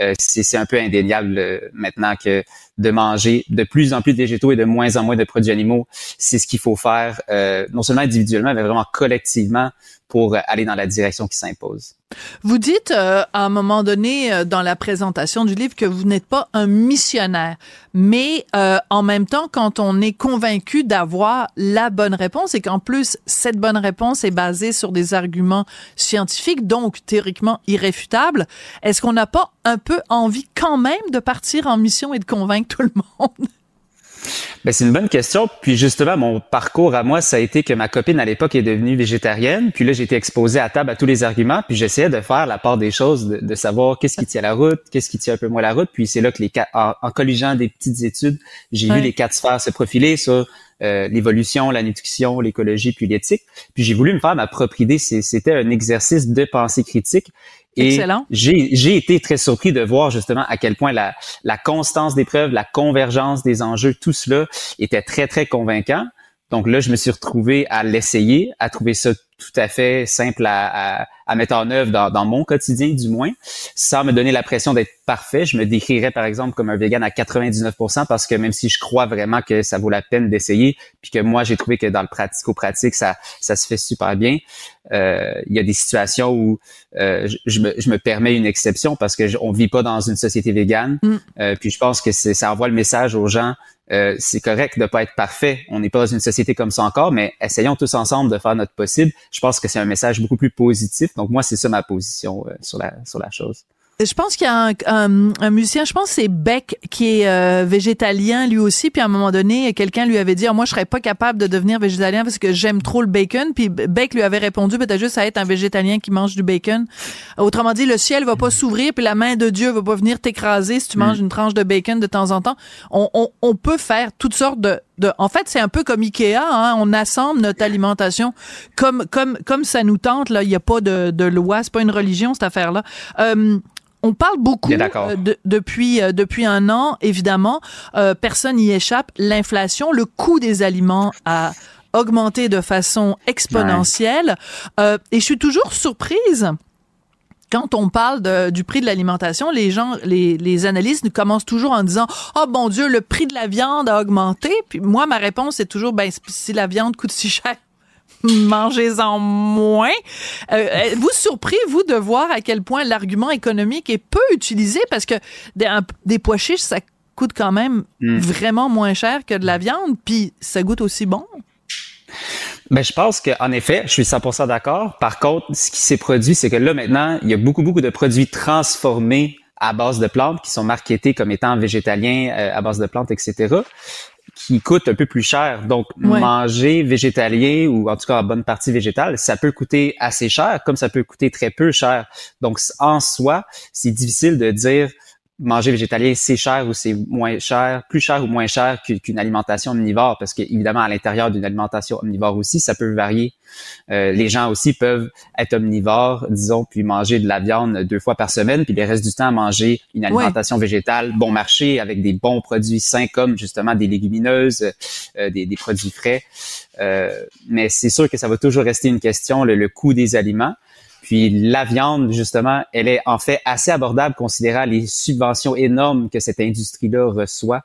[SPEAKER 5] Euh, c'est un peu indéniable euh, maintenant que de manger de plus en plus de végétaux et de moins en moins de produits animaux, c'est ce qu'il faut faire, euh, non seulement individuellement, mais vraiment collectivement pour aller dans la direction qui s'impose.
[SPEAKER 1] Vous dites euh, à un moment donné euh, dans la présentation du livre que vous n'êtes pas un missionnaire, mais euh, en même temps, quand on est convaincu d'avoir la bonne réponse et qu'en plus cette bonne réponse est basée sur des arguments scientifiques, donc théoriquement irréfutables, est-ce qu'on n'a pas un peu envie quand même de partir en mission et de convaincre tout le monde?
[SPEAKER 5] Ben, c'est une bonne question. Puis justement, mon parcours à moi, ça a été que ma copine à l'époque est devenue végétarienne. Puis là, j'ai été exposé à table à tous les arguments. Puis j'essayais de faire la part des choses, de, savoir qu'est-ce qui tient la route, qu'est-ce qui tient un peu moins la route. Puis c'est là que les en, en colligeant des petites études, j'ai vu les quatre sphères se profiler sur euh, l'évolution, la nutrition, l'écologie, puis l'éthique. Puis j'ai voulu me faire ma propre idée. C'était un exercice de pensée critique. Et j'ai été très surpris de voir justement à quel point la, la constance des preuves, la convergence des enjeux, tout cela était très, très convaincant. Donc là, je me suis retrouvé à l'essayer, à trouver ça tout à fait simple à, à, mettre en œuvre dans, dans, mon quotidien, du moins, sans me donner la pression d'être parfait. Je me décrirais, par exemple, comme un vegan à 99% parce que même si je crois vraiment que ça vaut la peine d'essayer, puis que moi, j'ai trouvé que dans le pratico-pratique, ça, ça se fait super bien, euh, il y a des situations où euh, je, me, je, me, permets une exception parce que on vit pas dans une société végane. Mm. Euh, puis je pense que ça envoie le message aux gens euh, c'est correct de pas être parfait. On n'est pas dans une société comme ça encore, mais essayons tous ensemble de faire notre possible. Je pense que c'est un message beaucoup plus positif. Donc moi, c'est ça ma position euh, sur la sur la chose.
[SPEAKER 1] Je pense qu'il y a un, un, musicien, je pense que c'est Beck qui est euh, végétalien lui aussi. Puis à un moment donné, quelqu'un lui avait dit ah, moi je serais pas capable de devenir végétalien parce que j'aime trop le bacon. Puis Beck lui avait répondu peut-être juste à être un végétalien qui mange du bacon. Autrement dit, le ciel va pas s'ouvrir puis la main de Dieu va pas venir t'écraser si tu manges mm. une tranche de bacon de temps en temps. On, on, on peut faire toutes sortes de, de en fait c'est un peu comme Ikea. Hein? On assemble notre alimentation comme comme comme ça nous tente. Là, il y a pas de, de loi, c'est pas une religion cette affaire là. Euh, on parle beaucoup euh, depuis euh, depuis un an, évidemment. Euh, personne n'y échappe. L'inflation, le coût des aliments a augmenté de façon exponentielle. et je suis toujours surprise quand on parle du prix de l'alimentation, les gens, les, les analystes commencent toujours en disant oh bon Dieu, le prix de la viande a augmenté. Puis moi, ma réponse est toujours ben si la viande coûte si cher, mangez-en moins. Euh, vous surpris, vous, de voir à quel point l'argument économique est peu utilisé? Parce que des, pois chiches, ça coûte quand même hmm. vraiment moins cher que de la viande, puis ça goûte aussi bon?
[SPEAKER 5] Ben, je pense qu'en effet, je suis 100% d'accord. Par contre, ce qui s'est produit, c'est que là, maintenant, il y a beaucoup, beaucoup de produits transformés à base de plantes qui sont marketés comme étant végétaliens euh, à base de plantes, etc qui coûte un peu plus cher. Donc, manger végétalien ou en tout cas en bonne partie végétale, ça peut coûter assez cher, comme ça peut coûter très peu cher. Donc, en soi, c'est difficile de dire manger végétalien, c'est cher ou c'est moins cher, plus cher ou moins cher qu'une alimentation omnivore, parce qu'évidemment, à l'intérieur d'une alimentation omnivore aussi, ça peut varier. Euh, les gens aussi peuvent être omnivores, disons, puis manger de la viande deux fois par semaine, puis le reste du temps manger une alimentation végétale bon marché avec des bons produits sains comme justement des légumineuses, euh, des, produits frais. Euh, mais c'est sûr que ça va toujours rester une question, le coût des aliments. Puis la viande, justement, elle est en fait assez abordable considérant les subventions énormes que cette industrie-là reçoit.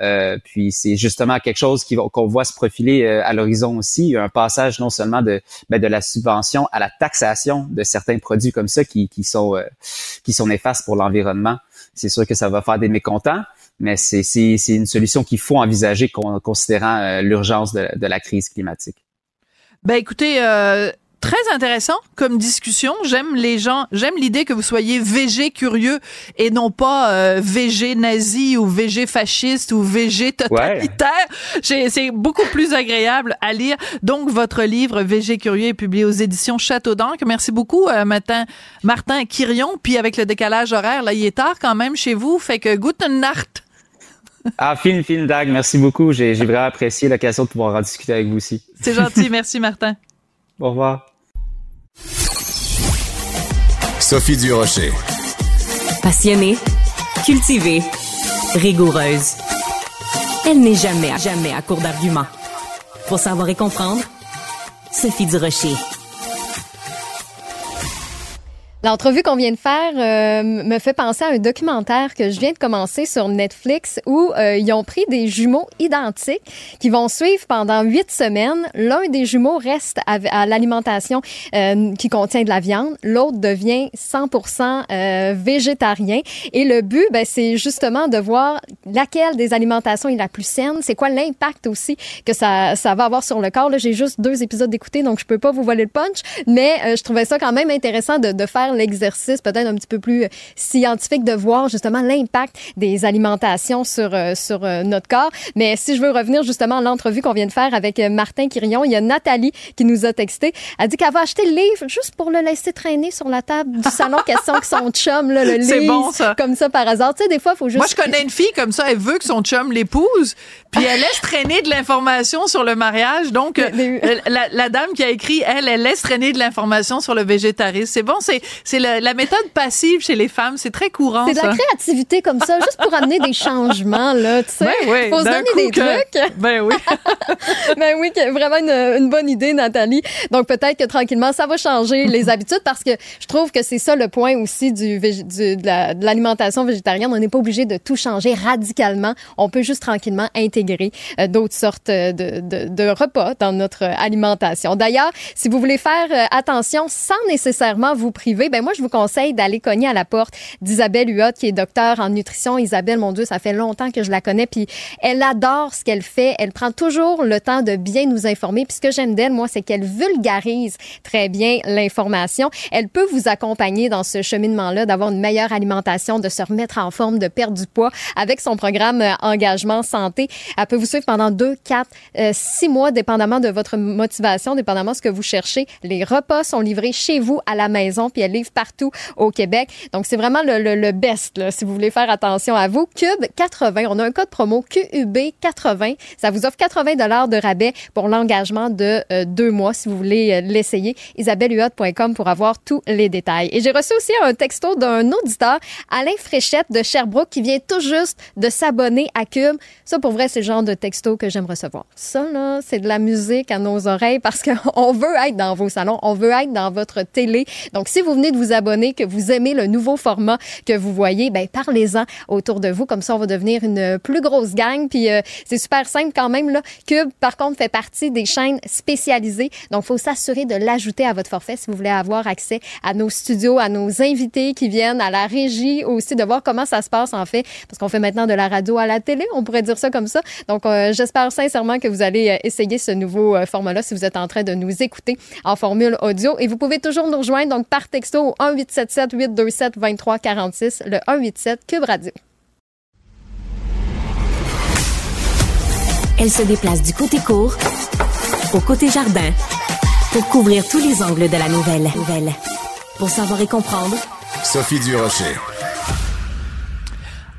[SPEAKER 5] Euh, puis c'est justement quelque chose qu'on voit se profiler euh, à l'horizon aussi, un passage non seulement de, ben, de la subvention à la taxation de certains produits comme ça qui, qui sont euh, qui sont néfastes pour l'environnement. C'est sûr que ça va faire des mécontents, mais c'est une solution qu'il faut envisager considérant l'urgence de, la crise climatique.
[SPEAKER 1] Ben écoutez, très intéressant comme discussion. J'aime les gens, j'aime l'idée que vous soyez végé curieux et non pas euh, végé nazi ou végé fasciste ou végé totalitaire. C'est beaucoup plus agréable à lire. Donc, votre livre Végé curieux est publié aux éditions Château d'Ancre. Merci beaucoup, euh, Martin, Martin Quirion. Puis avec le décalage horaire, là, il est tard quand même chez vous. Fait que guten Nacht.
[SPEAKER 5] Ah, fin, fin, Dag. Merci beaucoup. J'ai vraiment apprécié l'occasion de pouvoir en discuter avec vous aussi.
[SPEAKER 1] C'est gentil. Merci, Martin.
[SPEAKER 5] Au revoir.
[SPEAKER 6] Sophie Durocher.
[SPEAKER 2] Passionnée, cultivée, rigoureuse. Elle n'est jamais, jamais à court d'arguments. Pour savoir et comprendre, Sophie Durocher.
[SPEAKER 7] L'entrevue qu'on vient de faire euh, me fait penser à un documentaire que je viens de commencer sur Netflix où euh, ils ont pris des jumeaux identiques qui vont suivre pendant huit semaines. L'un des jumeaux reste à, l'alimentation euh, qui contient de la viande, l'autre devient 100% végétarien. Et le but, ben, c'est justement de voir laquelle des alimentations est la plus saine. C'est quoi l'impact aussi que ça, ça va avoir sur le corps. J'ai juste deux épisodes d'écouter, donc je peux pas vous voler le punch, mais je trouvais ça quand même intéressant de, de faire l'exercice peut-être un petit peu plus euh, scientifique de voir justement l'impact des alimentations sur, euh, sur euh, notre corps. Mais si je veux revenir justement à l'entrevue qu'on vient de faire avec Martin Quirion, il y a Nathalie qui nous a texté. Elle dit qu'elle va acheter le livre juste pour le laisser traîner sur la table du salon, *laughs* question que son chum là, le lise.
[SPEAKER 1] bon, ça.
[SPEAKER 7] Comme ça, par hasard. Tu sais, des fois, il faut juste...
[SPEAKER 1] Moi, je connais une fille comme ça, elle veut que son chum l'épouse, puis elle laisse traîner de l'information sur le mariage. Donc, la, la, dame qui a écrit, elle, elle laisse traîner de l'information sur le végétarisme. C'est bon, c'est c'est la, méthode passive chez les femmes, c'est très courant.
[SPEAKER 7] C'est de la créativité comme ça, juste pour amener des changements, là, tu sais. Ben oui, faut se donner des trucs. *laughs*
[SPEAKER 1] Ben oui. *laughs*
[SPEAKER 7] ben oui, vraiment une, bonne idée, Nathalie. Donc peut-être que tranquillement, ça va changer les *laughs* habitudes parce que je trouve que c'est ça le point aussi du, de l'alimentation végétarienne. On n'est pas obligé de tout changer radicalement. On peut juste tranquillement intégrer euh, d'autres sortes de, de, de, repas dans notre alimentation. D'ailleurs, si vous voulez faire euh, attention sans nécessairement vous priver, ben moi je vous conseille d'aller cogner à la porte d'Isabelle Huot, qui est docteur en nutrition. Isabelle, mon Dieu, ça fait longtemps que je la connais, puis elle adore ce qu'elle fait. Elle prend toujours le temps de bien nous informer. Puis ce que j'aime d'elle, moi, c'est qu'elle vulgarise très bien l'information. Elle peut vous accompagner dans ce cheminement-là, d'avoir une meilleure alimentation, de se remettre en forme, de perdre du poids avec son programme euh, Engagement Santé. Elle peut vous suivre pendant deux, quatre, euh, six mois, dépendamment de votre motivation, dépendamment de ce que vous cherchez. Les repas sont livrés chez vous à la maison, puis elle partout au Québec. Donc, c'est vraiment le, le, best, là, si vous voulez faire attention à vous. Cube 80, on a un code promo QUB 80. Ça vous offre 80 dollars de rabais pour l'engagement de euh, deux mois, si vous voulez euh, l'essayer. isabellehuot.com pour avoir tous les détails. Et j'ai reçu aussi un texto d'un auditeur, Alain Fréchette de Sherbrooke, qui vient tout juste de s'abonner à Cube. Ça, pour vrai, c'est le genre de texto que j'aime recevoir. Ça, là, c'est de la musique à nos oreilles parce *laughs* qu'on veut être dans vos salons, on veut être dans votre télé. Donc, si vous venez de vous abonner, que vous aimez le nouveau format que vous voyez, ben parlez-en autour de vous. Comme ça, on va devenir une plus grosse gang. Puis euh, c'est super simple quand même. Là. Cube, par contre, fait partie des chaînes spécialisées. Donc, il faut s'assurer de l'ajouter à votre forfait si vous voulez avoir accès à nos studios, à nos invités qui viennent, à la régie aussi, de voir comment ça se passe en fait. Parce qu'on fait maintenant de la radio à la télé, on pourrait dire ça comme ça. Donc, euh, j'espère sincèrement que vous allez euh, essayer ce nouveau format-là si vous êtes en train de nous écouter en formule audio. Et vous pouvez toujours nous rejoindre donc par texto au 1877 827 2346, le 187 Cube Radio.
[SPEAKER 2] Elle se déplace du côté court au côté jardin pour couvrir tous les angles de la nouvelle. nouvelle. Pour savoir et comprendre,
[SPEAKER 6] Sophie Durocher.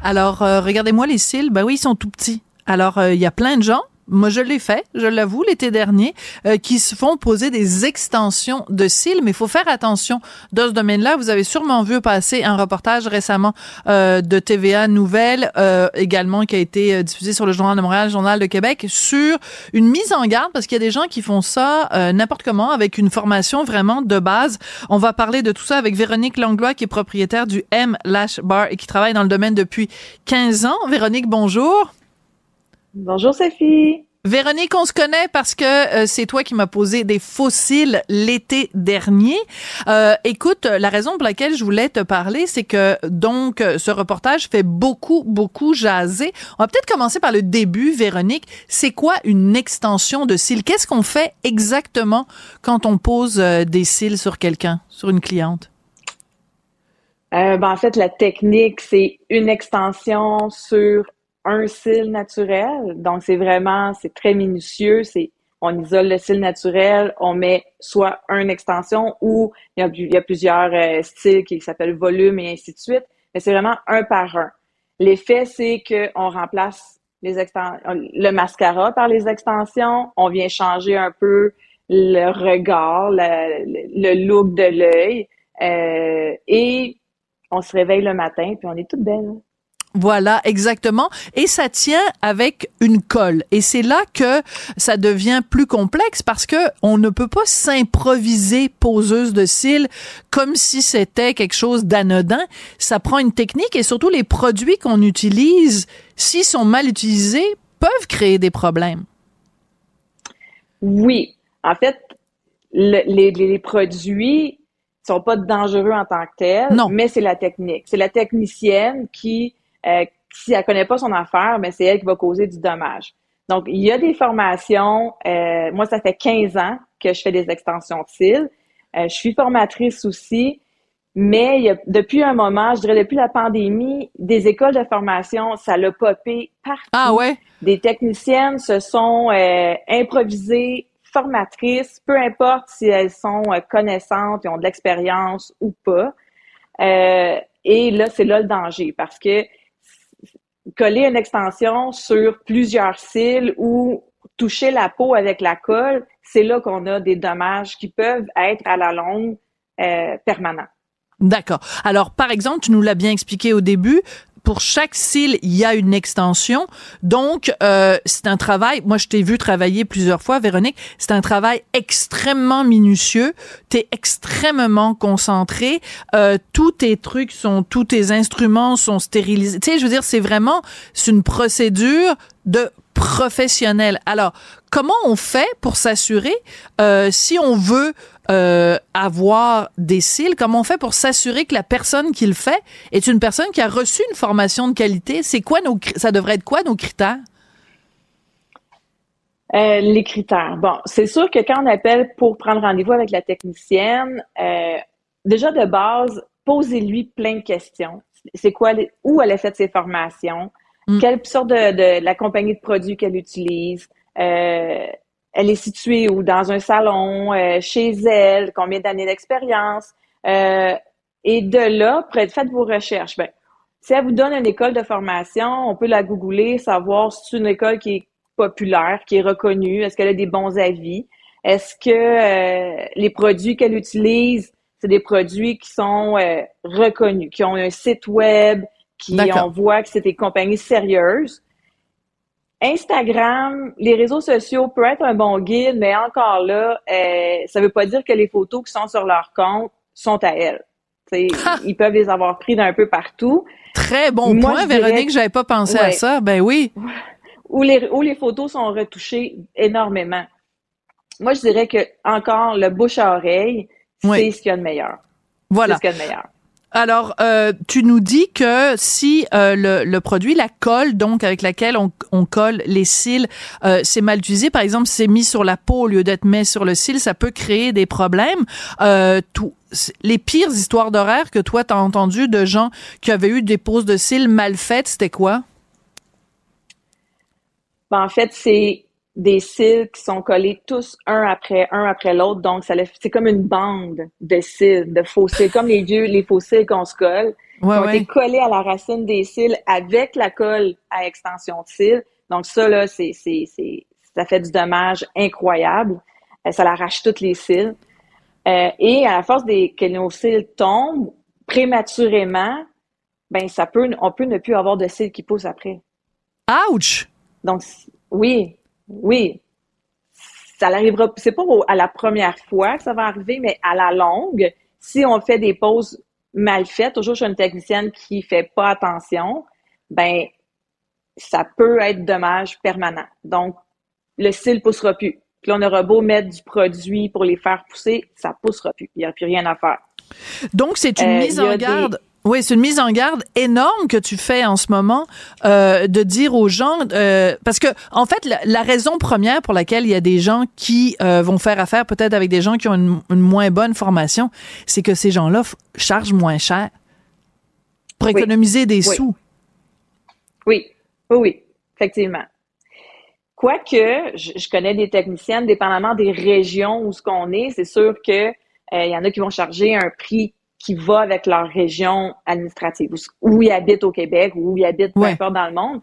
[SPEAKER 1] Alors, euh, regardez-moi les cils. Ben oui, ils sont tout petits. Alors, euh, il y a plein de gens moi je l'ai fait, je l'avoue, l'été dernier, euh, qui se font poser des extensions de cils, mais il faut faire attention dans ce domaine-là. Vous avez sûrement vu passer un reportage récemment euh, de TVA Nouvelle, euh, également qui a été diffusé sur le Journal de Montréal, le Journal de Québec, sur une mise en garde, parce qu'il y a des gens qui font ça n'importe comment, avec une formation vraiment de base. On va parler de tout ça avec Véronique Langlois, qui est propriétaire du M Lash Bar et qui travaille dans le domaine depuis 15 ans. Véronique, bonjour.
[SPEAKER 8] Bonjour Sophie.
[SPEAKER 1] Véronique, on se connaît parce que euh, c'est toi qui m'as posé des fossiles l'été dernier. Euh, écoute, la raison pour laquelle je voulais te parler, c'est que donc ce reportage fait beaucoup, beaucoup jaser. On va peut-être commencer par le début, Véronique. C'est quoi une extension de cils? Qu'est-ce qu'on fait exactement quand on pose euh, des cils sur quelqu'un, sur une cliente?
[SPEAKER 8] Ben, en fait, la technique, c'est une extension sur un cil naturel. Donc, c'est vraiment, c'est très minutieux. C'est, on isole le cil naturel, on met soit une extension ou il y a, plusieurs euh, styles qui s'appellent volume et ainsi de suite. Mais c'est vraiment un par un. L'effet, c'est qu'on remplace les le mascara par les extensions. On vient changer un peu le regard, le, le look de l'œil. Euh, et on se réveille le matin, puis on est toute belle.
[SPEAKER 1] Voilà, exactement. Et ça tient avec une colle. Et c'est là que ça devient plus complexe parce que on ne peut pas s'improviser poseuse de cils comme si c'était quelque chose d'anodin. Ça prend une technique et surtout les produits qu'on utilise, s'ils sont mal utilisés, peuvent créer des problèmes.
[SPEAKER 8] Oui. En fait, les, les produits sont pas dangereux en tant que tels, non. mais c'est la technique. C'est la technicienne qui euh, si elle connaît pas son affaire, mais c'est elle qui va causer du dommage. Donc, il y a des formations. Euh, moi, ça fait 15 ans que je fais des extensions de cils. Euh, je suis formatrice aussi. Mais il y a, depuis un moment, je dirais depuis la pandémie, des écoles de formation, ça l'a popé partout.
[SPEAKER 1] Ah ouais?
[SPEAKER 8] Des techniciennes se sont euh, improvisées formatrices, peu importe si elles sont euh, connaissantes et ont de l'expérience ou pas. Euh, et là, c'est là le danger parce que coller une extension sur plusieurs cils ou toucher la peau avec la colle, c'est là qu'on a des dommages qui peuvent être à la longue euh, permanents.
[SPEAKER 1] D'accord. Alors, par exemple, tu nous l'as bien expliqué au début, pour chaque cil, il y a une extension. Donc, euh, c'est un travail. Moi, je t'ai vu travailler plusieurs fois, Véronique. C'est un travail extrêmement minutieux. T'es extrêmement concentré. Euh, tous tes trucs sont, tous tes instruments sont stérilisés. Tu sais, je veux dire, c'est vraiment, c'est une procédure de professionnel. Alors, comment on fait pour s'assurer euh, si on veut euh, avoir des cils, comment on fait pour s'assurer que la personne qui le fait est une personne qui a reçu une formation de qualité? C'est quoi nos, ça devrait être quoi nos critères?
[SPEAKER 8] Euh, les critères. Bon, c'est sûr que quand on appelle pour prendre rendez-vous avec la technicienne, déjà de base, posez-lui plein de questions. C'est quoi, où elle a fait ses formations, mm. quelle sorte de, de, la compagnie de produits qu'elle utilise, euh, elle est située ou dans un salon, euh, chez elle, combien d'années d'expérience? Euh, et de là, faites vos recherches. Ben, si elle vous donne une école de formation, on peut la googler, savoir si c'est une école qui est populaire, qui est reconnue, est-ce qu'elle a des bons avis, est-ce que euh, les produits qu'elle utilise, c'est des produits qui sont reconnus, qui ont un site web, qui on voit que c'est des compagnies sérieuses. Instagram, les réseaux sociaux peuvent être un bon guide, mais encore là, euh, ça veut pas dire que les photos qui sont sur leur compte sont à elles. ils peuvent les avoir pris d'un peu partout.
[SPEAKER 1] Très bon point, Véronique, j'avais pas pensé à ça. Ben oui. *laughs*
[SPEAKER 8] Où les, où les photos sont retouchées énormément. Moi, je dirais que encore le bouche à oreille, c'est ce qu'il y a de meilleur.
[SPEAKER 1] Voilà.
[SPEAKER 8] C'est ce qu'il y a de meilleur.
[SPEAKER 1] Alors, euh, tu nous dis que si euh, le, le, produit, la colle, donc avec laquelle on, on colle les cils, euh, c'est mal utilisé, par exemple, c'est mis sur la peau au lieu d'être mis sur le cil, ça peut créer des problèmes. Euh, tout, les pires histoires d'horaire que toi t'as entendu de gens qui avaient eu des poses de cils mal faites, c'était quoi?
[SPEAKER 8] Ben, en fait, c'est des cils qui sont collés tous un après un après l'autre. Donc, ça c'est comme une bande de cils, de faux cils, comme les vieux, les faux cils qu'on se colle. Ouais, ont été collés à la racine des cils avec la colle à extension de cils. Donc, ça, là, c'est, c'est, c'est, ça fait du dommage incroyable. Euh, ça l'arrache toutes les cils. Euh, et à la force des, que nos cils tombent prématurément, ben, ça peut, on peut ne plus avoir de cils qui poussent après.
[SPEAKER 1] Ouch!
[SPEAKER 8] Donc, oui, oui, ça n'arrivera, c'est pas à la première fois que ça va arriver, mais à la longue, si on fait des pauses mal faites, toujours chez une technicienne qui fait pas attention, ben ça peut être dommage permanent. Donc, le cil poussera plus. Puis on aura beau mettre du produit pour les faire pousser, ça poussera plus. Il n'y a plus rien à faire.
[SPEAKER 1] Donc, c'est une
[SPEAKER 8] Euh,
[SPEAKER 1] mise en
[SPEAKER 8] des-
[SPEAKER 1] garde. Oui, c'est une mise en garde énorme que tu fais en ce moment euh, de dire aux gens euh, parce que en fait la, la raison première pour laquelle il y a des gens qui euh, vont faire affaire peut-être avec des gens qui ont une, une moins bonne formation, c'est que ces gens-là chargent moins cher pour
[SPEAKER 8] Oui.
[SPEAKER 1] économiser des
[SPEAKER 8] Oui.
[SPEAKER 1] sous.
[SPEAKER 8] Oui, oui, oui, effectivement. Quoique, je, je connais des techniciennes, dépendamment des régions où ce qu'on est, c'est sûr que euh, il y en a qui vont charger un prix qui va avec leur région administrative, où, ils habitent au Québec, ou où ils habitent peu
[SPEAKER 1] Ouais.
[SPEAKER 8] importe dans le monde.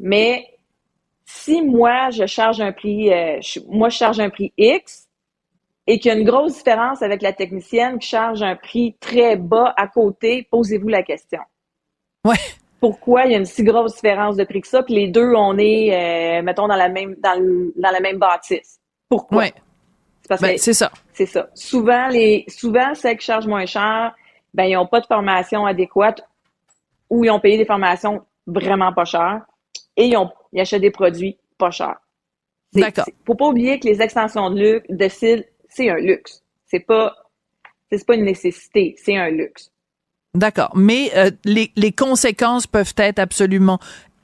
[SPEAKER 8] Mais si moi, je charge un prix, euh, je- moi, je charge un prix X, et qu'il y a une grosse différence avec la technicienne qui charge un prix très bas à côté, posez-vous la question
[SPEAKER 1] Ouais.
[SPEAKER 8] pourquoi il y a une si grosse différence de prix que ça, puis les deux, on est, euh, mettons, dans la même dans, la même bâtisse? Pourquoi?
[SPEAKER 1] Ouais.
[SPEAKER 8] Parce
[SPEAKER 1] Ben,
[SPEAKER 8] que
[SPEAKER 1] c'est ça.
[SPEAKER 8] c'est ça. Souvent, les souvent, celles qui chargent moins cher, ben, ils n'ont pas de formation adéquate ou ils ont payé des formations vraiment pas chères et ils, ont, ils achètent des produits pas chers.
[SPEAKER 1] D'accord.
[SPEAKER 8] Faut pas oublier que les extensions de, luxe, de cils, c'est un luxe. C'est pas, c'est pas une nécessité, c'est un luxe.
[SPEAKER 1] D'accord. Mais euh, les, les conséquences peuvent être absolument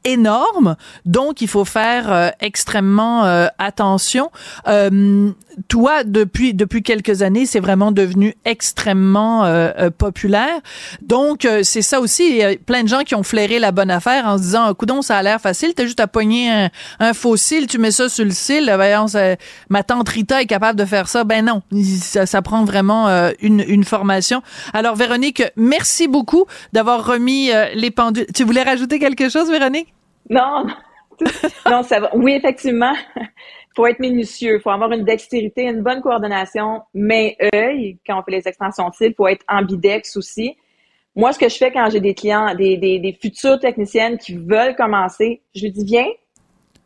[SPEAKER 1] énormes, donc il faut faire euh, extrêmement euh, attention. Euh, toi, depuis depuis quelques années, c'est vraiment devenu extrêmement euh, euh, populaire. Donc euh, c'est ça aussi. Il y a plein de gens qui ont flairé la bonne affaire en se disant, coudon, ça a l'air facile. T'as juste à pogner un, un faux cil, tu mets ça sur le cil. Voyons, ça- ma tante Rita est capable de faire ça. Ben non, ça, ça prend vraiment une, une formation. Alors Véronique, merci beaucoup d'avoir remis les pendules. Tu voulais rajouter quelque chose, Véronique?
[SPEAKER 8] Non, *laughs* non, ça va. Oui, effectivement, faut être minutieux, faut avoir une dextérité, une bonne coordination main-œil quand on fait les extensions de cils, faut être ambidex aussi. Moi, ce que je fais quand j'ai des clients, des, des, des futures techniciennes qui veulent commencer, je lui dis viens,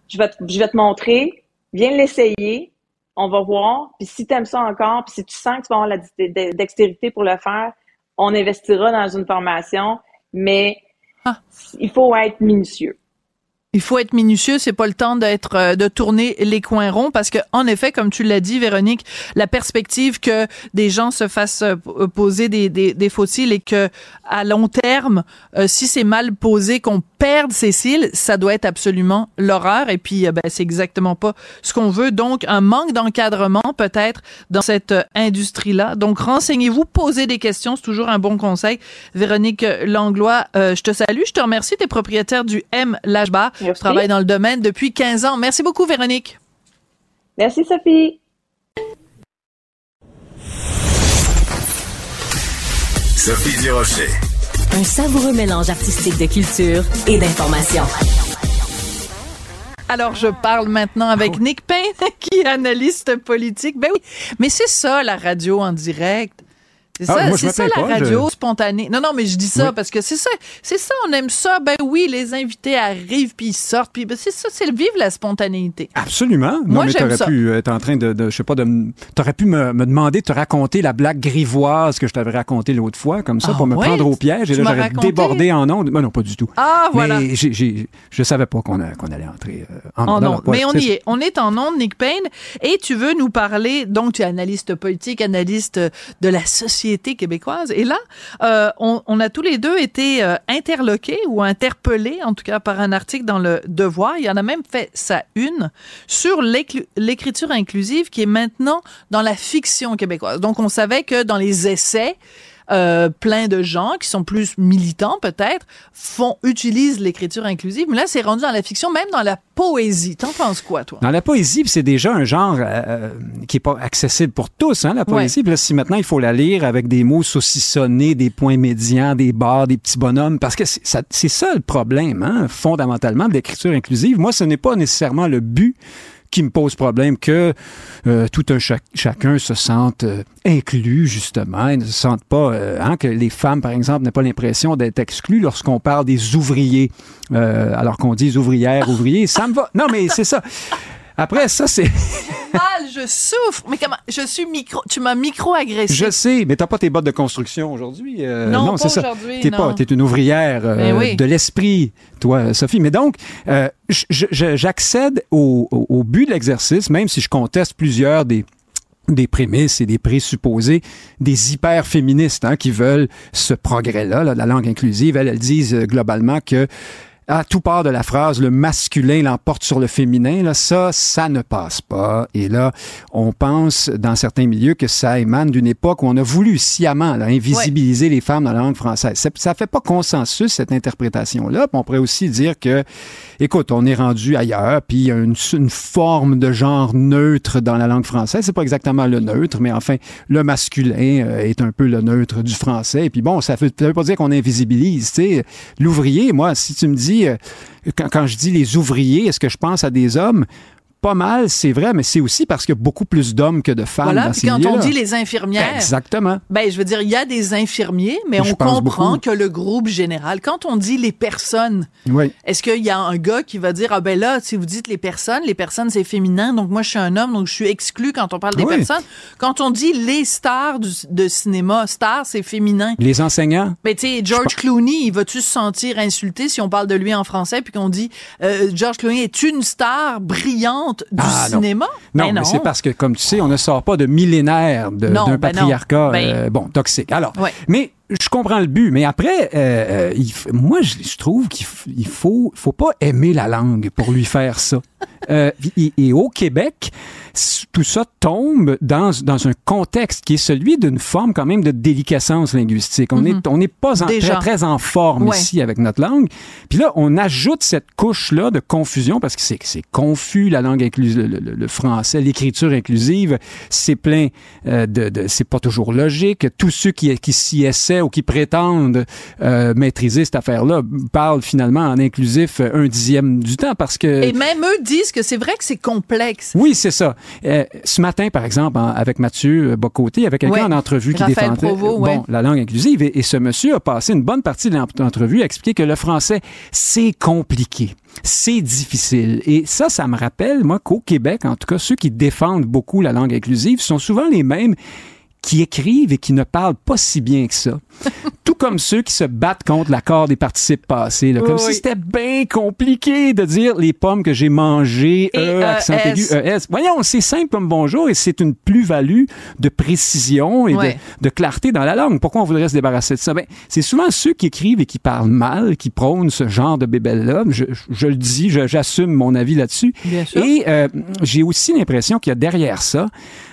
[SPEAKER 8] je vais te, je vais te montrer, viens l'essayer, on va voir, puis si tu aimes ça encore, puis si tu sens que tu vas avoir la dexté- de- dextérité pour le faire, on investira dans une formation, mais
[SPEAKER 1] Ah.
[SPEAKER 8] il faut être minutieux.
[SPEAKER 1] Il faut être minutieux, c'est pas le temps d'être euh, de tourner les coins ronds parce que en effet, comme tu l'as dit, Véronique, la perspective que des gens se fassent euh, p- poser des, des, des fossiles et que à long terme, euh, si c'est mal posé, qu'on perde ses cils, ça doit être absolument l'horreur. Et puis, euh, ben, c'est exactement pas ce qu'on veut. Donc, un manque d'encadrement peut-être dans cette euh, industrie-là. Donc, renseignez-vous, posez des questions, c'est toujours un bon conseil. Véronique Langlois, euh, je te salue, je te remercie. Tu es propriétaire du M. Tu
[SPEAKER 8] Merci.
[SPEAKER 1] travailles dans le domaine depuis 15 ans. Merci beaucoup, Véronique.
[SPEAKER 8] Merci, Sophie.
[SPEAKER 6] Sophie Durocher.
[SPEAKER 2] Un savoureux mélange artistique de culture et d'information.
[SPEAKER 1] Alors, je parle maintenant avec Nick Payne, *laughs* qui est analyste politique. Ben oui, mais c'est ça, la radio en direct. C'est
[SPEAKER 9] Ah,
[SPEAKER 1] ça, c'est ça la
[SPEAKER 9] pas,
[SPEAKER 1] radio
[SPEAKER 9] je-
[SPEAKER 1] spontanée. Non, non, mais je dis ça
[SPEAKER 9] Oui.
[SPEAKER 1] parce que c'est ça, c'est ça, on aime ça. Ben oui, les invités arrivent puis ils sortent puis ben c'est ça, c'est le vivre la spontanéité.
[SPEAKER 9] Absolument. Non,
[SPEAKER 1] Moi,
[SPEAKER 9] mais
[SPEAKER 1] j'aime
[SPEAKER 9] t'aurais
[SPEAKER 1] ça.
[SPEAKER 9] pu être en train de, de je sais pas, de, t'aurais pu me, me demander de te raconter la blague grivoise que je t'avais racontée l'autre fois, comme ça,
[SPEAKER 1] Ah
[SPEAKER 9] pour me prendre au piège. Et
[SPEAKER 1] Tu
[SPEAKER 9] là, j'aurais débordé en ondes. Mais non, pas du tout.
[SPEAKER 1] Ah voilà.
[SPEAKER 9] Mais je savais pas qu'on, allait entrer euh, en
[SPEAKER 1] En
[SPEAKER 9] ondes.
[SPEAKER 1] Mais on y est. On est en ondes, Nick Payne. Et tu veux nous parler, donc tu es analyste politique, analyste de la société québécoise. Et là, euh, on, a tous les deux été euh, interloqués ou interpellés, en tout cas par un article dans le Devoir. Il y en a même fait sa une sur l'écriture inclusive qui est maintenant dans la fiction québécoise. Donc on savait que dans les essais, euh, plein de gens qui sont plus militants peut-être font utilisent l'écriture inclusive, mais là c'est rendu dans la fiction, même dans la poésie. T'en penses quoi, toi?
[SPEAKER 9] Dans la poésie, c'est déjà un genre euh, qui est pas accessible pour tous, hein, la poésie. Puis là, si maintenant il faut la lire avec des mots saucissonnés, des points médians, des barres, des petits bonhommes, parce que c'est ça, c'est ça le problème, hein, fondamentalement, de l'écriture inclusive. Moi, ce n'est pas nécessairement le but qui me pose problème que euh, tout un chac- chacun se sente euh, inclus justement, et ne se sente pas euh, hein, que les femmes par exemple n'aient pas l'impression d'être exclues lorsqu'on parle des ouvriers alors qu'on dit ouvrières, ouvriers, ça me va. Non mais c'est ça. Après, ça, c'est...
[SPEAKER 1] mal, je souffre. Mais comment? Je suis micro, tu m'as micro-agressé.
[SPEAKER 9] Je sais, mais t'as pas tes bottes de construction aujourd'hui. Euh,
[SPEAKER 1] non,
[SPEAKER 9] c'est
[SPEAKER 1] pas
[SPEAKER 9] ça. T'es
[SPEAKER 1] non.
[SPEAKER 9] pas, t'es une ouvrière euh,
[SPEAKER 1] oui.
[SPEAKER 9] de l'esprit, toi, Sophie. Mais donc, euh, j'accède au, au- au but de l'exercice, même si je conteste plusieurs des des prémices et des présupposés des hyper-féministes hein, qui veulent ce progrès-là, là, la langue inclusive. Elles, elles disent euh, globalement que à tout part de la phrase, le masculin l'emporte sur le féminin, là, ça, ça ne passe pas. Et là, on pense dans certains milieux que ça émane d'une époque où on a voulu sciemment là, invisibiliser les femmes dans la langue française. Ça, fait pas consensus, cette interprétation-là. On pourrait aussi dire que, écoute, on est rendu ailleurs, puis il y a une, une forme de genre neutre dans la langue française. C'est pas exactement le neutre, mais enfin, le masculin euh, est un peu le neutre du français. Et puis bon, ça veut, ça veut pas dire qu'on invisibilise. Tu sais, l'ouvrier, moi, si tu me dis, euh, quand, quand je dis les ouvriers, est-ce que je pense à des hommes? Pas mal, c'est vrai, mais c'est aussi parce qu'il y a beaucoup plus d'hommes que de femmes
[SPEAKER 1] Voilà,
[SPEAKER 9] dans ces
[SPEAKER 1] quand on dit les infirmières,
[SPEAKER 9] Exactement.
[SPEAKER 1] ben je veux dire, il y a des infirmiers, mais
[SPEAKER 9] Je
[SPEAKER 1] on comprend
[SPEAKER 9] beaucoup.
[SPEAKER 1] que le groupe général, quand on dit les personnes,
[SPEAKER 9] Oui.
[SPEAKER 1] est-ce qu'il y a un gars qui va dire ah ben là, si vous dites les personnes, les personnes c'est féminin, donc moi je suis un homme, donc je suis exclu quand on parle des
[SPEAKER 9] Oui.
[SPEAKER 1] personnes. Quand on dit les stars du- de cinéma, stars c'est féminin.
[SPEAKER 9] Les enseignants?
[SPEAKER 1] Mais tu sais, George Clooney, il va-tu se sentir insulté si on parle de lui en français puis qu'on dit euh, George Clooney est une star brillante du
[SPEAKER 9] Ah, non.
[SPEAKER 1] cinéma?
[SPEAKER 9] Non,
[SPEAKER 1] Ben
[SPEAKER 9] mais c'est parce que, comme tu sais, on ne sort pas de millénaires de-
[SPEAKER 1] Non,
[SPEAKER 9] d'un
[SPEAKER 1] ben non.
[SPEAKER 9] patriarcat
[SPEAKER 1] Ben-
[SPEAKER 9] euh, bon, toxique. Alors,
[SPEAKER 1] Ouais.
[SPEAKER 9] mais je comprends le but. Mais après, euh, euh, il moi, je, je trouve qu'il il faut, faut pas aimer la langue pour lui faire ça. Euh, et, et au Québec, tout ça tombe dans, dans un contexte qui est celui d'une forme quand même de déliquescence linguistique. On
[SPEAKER 1] Mhm.
[SPEAKER 9] est on n'est pas en-
[SPEAKER 1] Déjà.
[SPEAKER 9] très, très en forme
[SPEAKER 1] Ouais.
[SPEAKER 9] ici avec notre langue. Puis là, on ajoute cette couche-là de confusion parce que c'est c'est confus, la langue inclusive, le, le- le français, l'écriture inclusive, c'est plein euh, de, de c'est pas toujours logique. Tous ceux qui, qui s'y essaient ou qui prétendent euh, maîtriser cette affaire-là parlent finalement en inclusif euh, un dixième du temps parce que
[SPEAKER 1] Et même eux disent que c'est vrai que c'est complexe.
[SPEAKER 9] oui, c'est ça. Euh, ce matin, par exemple, avec Mathieu Bocoté, avec quelqu'un
[SPEAKER 1] Ouais.
[SPEAKER 9] en entrevue qui
[SPEAKER 1] Raphaël
[SPEAKER 9] défendait
[SPEAKER 1] Provost,
[SPEAKER 9] bon,
[SPEAKER 1] ouais.
[SPEAKER 9] la langue inclusive, et, et ce monsieur a passé une bonne partie de l'entrevue à expliquer que le français, c'est compliqué. C'est difficile. Et ça, ça me rappelle, moi, qu'au Québec, en tout cas, ceux qui défendent beaucoup la langue inclusive sont souvent les mêmes qui écrivent et qui ne parlent pas si bien que ça. *laughs* Tout comme ceux qui se battent contre l'accord des participes passés. là, comme
[SPEAKER 1] Oui,
[SPEAKER 9] si c'était bien compliqué de dire les pommes que j'ai mangées,
[SPEAKER 1] Et
[SPEAKER 9] E, accent
[SPEAKER 1] ES.
[SPEAKER 9] aigu, ES. Voyons, c'est simple comme bonjour et c'est une plus-value de précision et de- clarté dans la langue. Pourquoi on voudrait se débarrasser de ça? Ben, c'est souvent ceux qui écrivent et qui parlent mal, qui prônent ce genre de bébelle-là. Je, je le dis, j'assume mon avis là-dessus. Et euh, j'ai aussi l'impression qu'il y a derrière ça,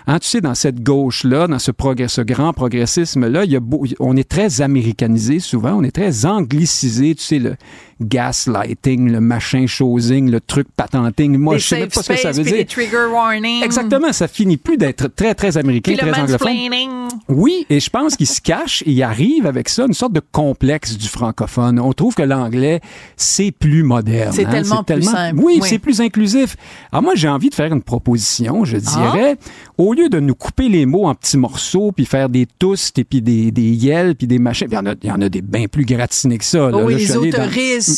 [SPEAKER 9] hein, tu sais, dans cette gauche-là, dans ce, progrès, ce grand progressisme-là, il y a beau- on est très souvent, on est très anglicisé, tu sais, le gaslighting, le machin chosing, le truc patenting. Moi,
[SPEAKER 1] Des
[SPEAKER 9] je sais même pas ce que ça veut dire.
[SPEAKER 1] des trigger warnings.
[SPEAKER 9] Exactement, ça finit plus d'être très, très américain,
[SPEAKER 1] Puis
[SPEAKER 9] très anglophone. Oui, et je pense qu'il se cache et il arrive avec ça une sorte de complexe du francophone. On trouve que l'anglais, c'est plus moderne.
[SPEAKER 1] C'est
[SPEAKER 9] hein.
[SPEAKER 1] tellement plus simple.
[SPEAKER 9] Oui,
[SPEAKER 1] Oui.
[SPEAKER 9] c'est plus inclusif. Alors moi, j'ai envie de faire une proposition,
[SPEAKER 1] Ah.
[SPEAKER 9] je dirais, au lieu de nous couper les mots en petits morceaux, puis faire des toustes, et puis des, des yels, puis des machins, il y en a, il y en a des bien plus gratinés que ça. là.
[SPEAKER 1] Oh,
[SPEAKER 9] Là, je
[SPEAKER 1] les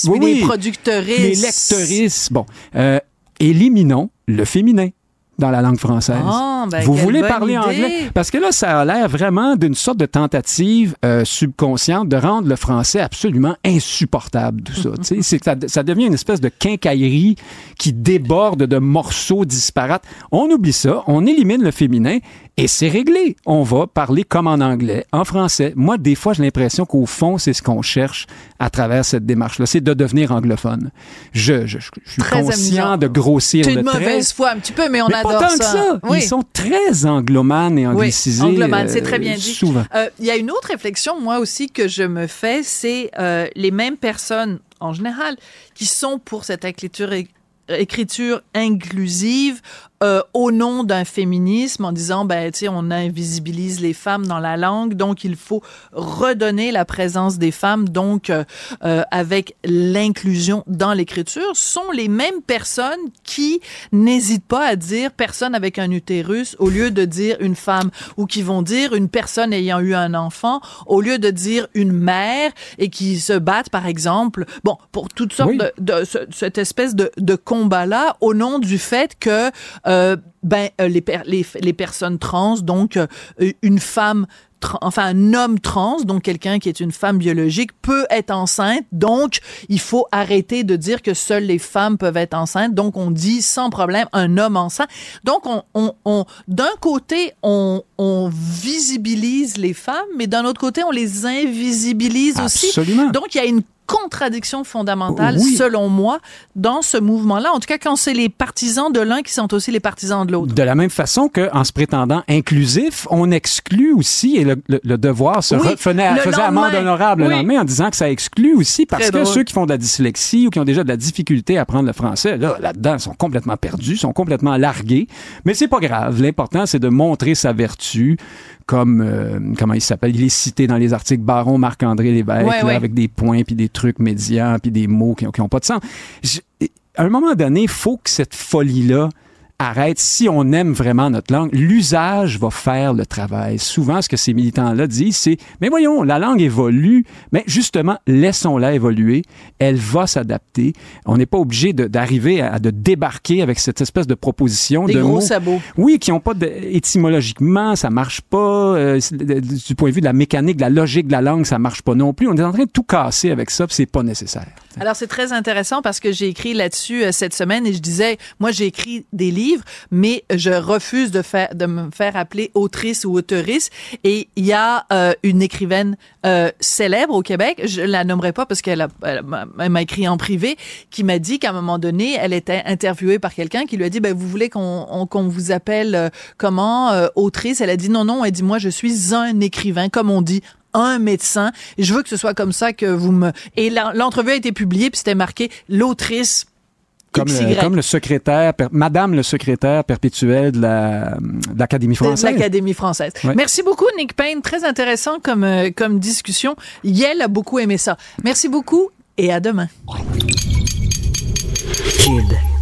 [SPEAKER 9] Oui,
[SPEAKER 1] puis les
[SPEAKER 9] oui.
[SPEAKER 1] producteuristes.
[SPEAKER 9] Les lecteuristes. Bon, euh, éliminons le féminin dans la langue française.
[SPEAKER 1] Ah, ben,
[SPEAKER 9] Vous voulez parler
[SPEAKER 1] idée.
[SPEAKER 9] anglais? Parce que là, ça a l'air vraiment d'une sorte de tentative euh, subconsciente de rendre le français absolument insupportable, tout ça. *laughs* Ça, ça devient une espèce de quincaillerie qui déborde de morceaux disparates. On oublie ça, on élimine le féminin et c'est réglé. On va parler comme en anglais, en français. Moi, des fois, j'ai l'impression qu'au fond, c'est ce qu'on cherche à travers cette démarche-là, c'est de devenir anglophone. Je, je, je suis
[SPEAKER 1] Très
[SPEAKER 9] conscient
[SPEAKER 1] amusant.
[SPEAKER 9] de grossir
[SPEAKER 1] C'est
[SPEAKER 9] le
[SPEAKER 1] une
[SPEAKER 9] trait.
[SPEAKER 1] mauvaise foi un petit peu, mais on
[SPEAKER 9] Mais
[SPEAKER 1] adore
[SPEAKER 9] pas tant que ça.
[SPEAKER 1] Oui.
[SPEAKER 9] Ils sont très anglomanes et anglicisés.
[SPEAKER 1] Oui, anglomane, c'est
[SPEAKER 9] euh,
[SPEAKER 1] très bien dit.
[SPEAKER 9] Souvent.
[SPEAKER 1] Euh, Il y a une autre réflexion, moi aussi, que je me fais, c'est euh, les mêmes personnes, en général, qui sont pour cette écriture, écriture inclusive euh, au nom d'un féminisme, en disant, ben, tu sais, on invisibilise les femmes dans la langue, donc il faut redonner la présence des femmes, donc euh, euh, avec l'inclusion dans l'écriture, sont les mêmes personnes qui n'hésitent pas à dire personne avec un utérus au lieu de dire une femme, ou qui vont dire une personne ayant eu un enfant au lieu de dire une mère et qui se battent, par exemple, bon, pour toutes sortes
[SPEAKER 9] Oui.
[SPEAKER 1] de, de ce- cette espèce de, de combat-là au nom du fait que euh, ben euh, les, les, les personnes trans, donc euh, une femme enfin un homme trans, donc quelqu'un qui est une femme biologique, peut être enceinte. Donc, il faut arrêter de dire que seules les femmes peuvent être enceintes. Donc, on dit sans problème un homme enceint. Donc, on, on, on d'un côté, on, on visibilise les femmes, mais d'un autre côté, on les invisibilise
[SPEAKER 9] Absolument.
[SPEAKER 1] aussi. Donc, il y a une contradiction fondamentale, selon moi, dans ce mouvement-là. En tout cas, quand c'est les partisans de l'un qui sont aussi les partisans de l'autre.
[SPEAKER 9] De la même façon qu'en se prétendant inclusif, on exclut aussi, et le, le, devoir se
[SPEAKER 1] oui,
[SPEAKER 9] faisait, amende honorable le lendemain en disant que ça exclut aussi parce que ceux qui font de la dyslexie ou qui ont déjà de la difficulté à apprendre le français, là, là-dedans, sont complètement perdus, sont complètement largués. Mais c'est pas grave. L'important, c'est de montrer sa vertu, comme euh, comment il s'appelle, il est cité dans les articles Baron Marc-André Lévesque avec des points puis des trucs médians puis des mots qui n'ont pas de sens. à un moment donné, il faut que cette folie là arrête, si on aime vraiment notre langue, l'usage va faire le travail. Souvent, ce que ces militants-là disent, c'est, mais voyons, la langue évolue, mais justement, laissons-la évoluer, elle va s'adapter. On n'est pas obligé d'arriver à, de débarquer avec cette espèce de proposition
[SPEAKER 1] Des
[SPEAKER 9] de
[SPEAKER 1] gros
[SPEAKER 9] mots.
[SPEAKER 1] sabots.
[SPEAKER 9] Oui, qui n'ont pas de, étymologiquement, ça marche pas. Euh, du point de vue de la mécanique, de la logique de la langue, ça marche pas non plus. On est en train de tout casser avec ça, c'est pas nécessaire.
[SPEAKER 1] Alors, c'est très intéressant parce que j'ai écrit là-dessus euh, cette semaine et je disais, moi, j'ai écrit des livres mais je refuse de faire de me faire appeler autrice ou auteurice. Et il y a euh, une écrivaine euh, célèbre au Québec, je la nommerai pas parce qu'elle m'a écrit en privé, qui m'a dit qu'à un moment donné, elle était interviewée par quelqu'un qui lui a dit, ben vous voulez qu'on vous appelle euh, comment autrice? Elle a dit non non, elle dit moi je suis un écrivain comme on dit un médecin. Je veux que ce soit comme ça que vous me. Et l'entrevue a été publiée, puis c'était marqué l'autrice
[SPEAKER 9] comme, comme, le secrétaire, Madame le secrétaire perpétuel de l'Académie française.
[SPEAKER 1] De l'Académie française. Merci beaucoup, Nick Payne. Très intéressant comme, euh, comme discussion. Yel a beaucoup aimé ça. Merci beaucoup et à demain. Kid.